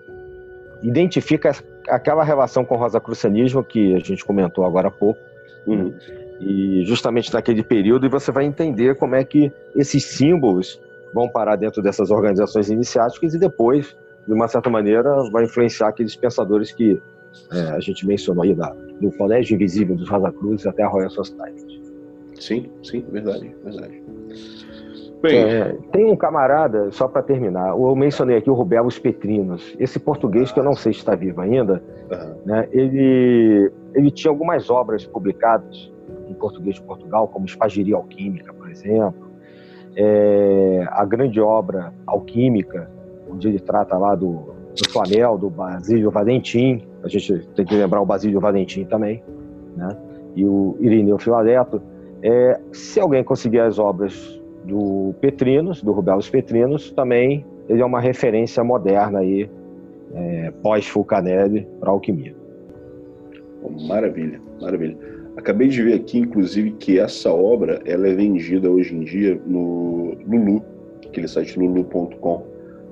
identifica aquela relação com o rosacrucianismo que a gente comentou agora há pouco.
Uhum
e justamente naquele período, e você vai entender como é que esses símbolos vão parar dentro dessas organizações iniciáticas e depois, de uma certa maneira, vai influenciar aqueles pensadores que é, a gente mencionou aí, da, do Colégio Invisível dos Rosa Cruz até a Royal Society.
Sim, sim, verdade, verdade.
Bem, é, tem um camarada, só para terminar, eu mencionei aqui o Rubelos Petrinos, esse português que eu não sei se está vivo ainda, uhum. né, ele, ele tinha algumas obras publicadas em português de Portugal, como Espagiria Alquímica, por exemplo, é, a grande obra Alquímica, onde ele trata lá do, do Flamel, do Basílio Valentim, a gente tem que lembrar o Basílio Valentim também, né? e o Irineu Filareto. É, se alguém conseguir as obras do Petrinos, do Rubelos Petrinos, também ele é uma referência moderna aí, é, pós-Fulcanelli, para alquimia.
Maravilha, maravilha. Acabei de ver aqui, inclusive, que essa obra ela é vendida hoje em dia no Lulu, aquele site lulu.com.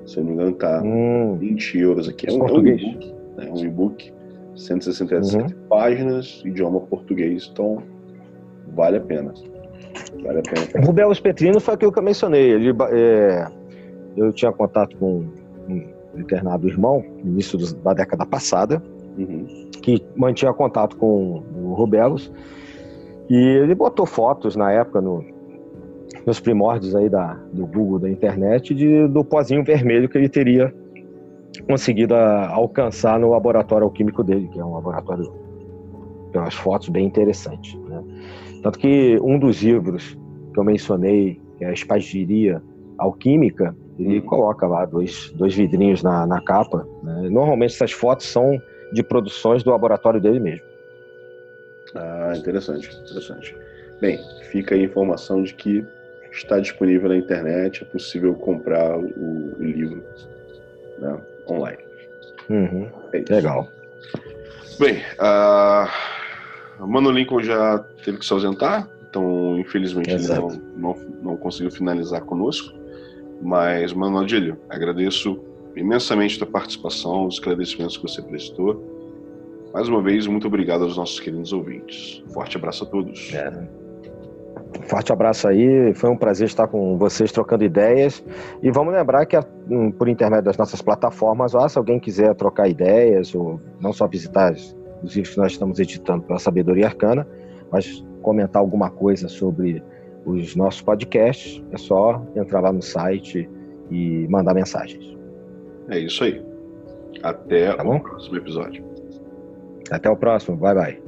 Se eu não me engano, tá hum. 20 euros aqui. É um, é um e-book, né? um e-book, 167 uhum. páginas, idioma português, então vale a pena. Vale a pena.
Rubelos Petrino foi aquilo que eu mencionei. Ele, é, eu tinha contato com um internado irmão, no início da década passada, uhum. Que mantinha contato com o Rubelos. E ele botou fotos na época, no, nos primórdios aí da, do Google, da internet, de, do pozinho vermelho que ele teria conseguido a, alcançar no laboratório alquímico dele, que é um laboratório, umas fotos bem interessantes. Né? Tanto que um dos livros que eu mencionei, que é a Espagiria Alquímica, ele uhum. coloca lá dois, dois vidrinhos na, na capa. Né? Normalmente essas fotos são de produções do laboratório dele mesmo.
Ah, interessante, interessante. Bem, fica aí a informação de que está disponível na internet, é possível comprar o, o livro né, online.
Uhum, é legal.
Bem, a Mano Lincoln já teve que se ausentar, então infelizmente ele não, não, não conseguiu finalizar conosco. Mas, Mano Adílio, agradeço imensamente a tua participação, os esclarecimentos que você prestou. Mais uma vez, muito obrigado aos nossos queridos ouvintes. Forte abraço a todos.
É. Forte abraço aí, foi um prazer estar com vocês trocando ideias. E vamos lembrar que, hum, por intermédio das nossas plataformas, se alguém quiser trocar ideias, ou não só visitar os livros que nós estamos editando pela Sabedoria Arcana, mas comentar alguma coisa sobre os nossos podcasts, é só entrar lá no site e mandar mensagens.
É isso aí. Até tá o próximo episódio.
Até o próximo. Bye, bye.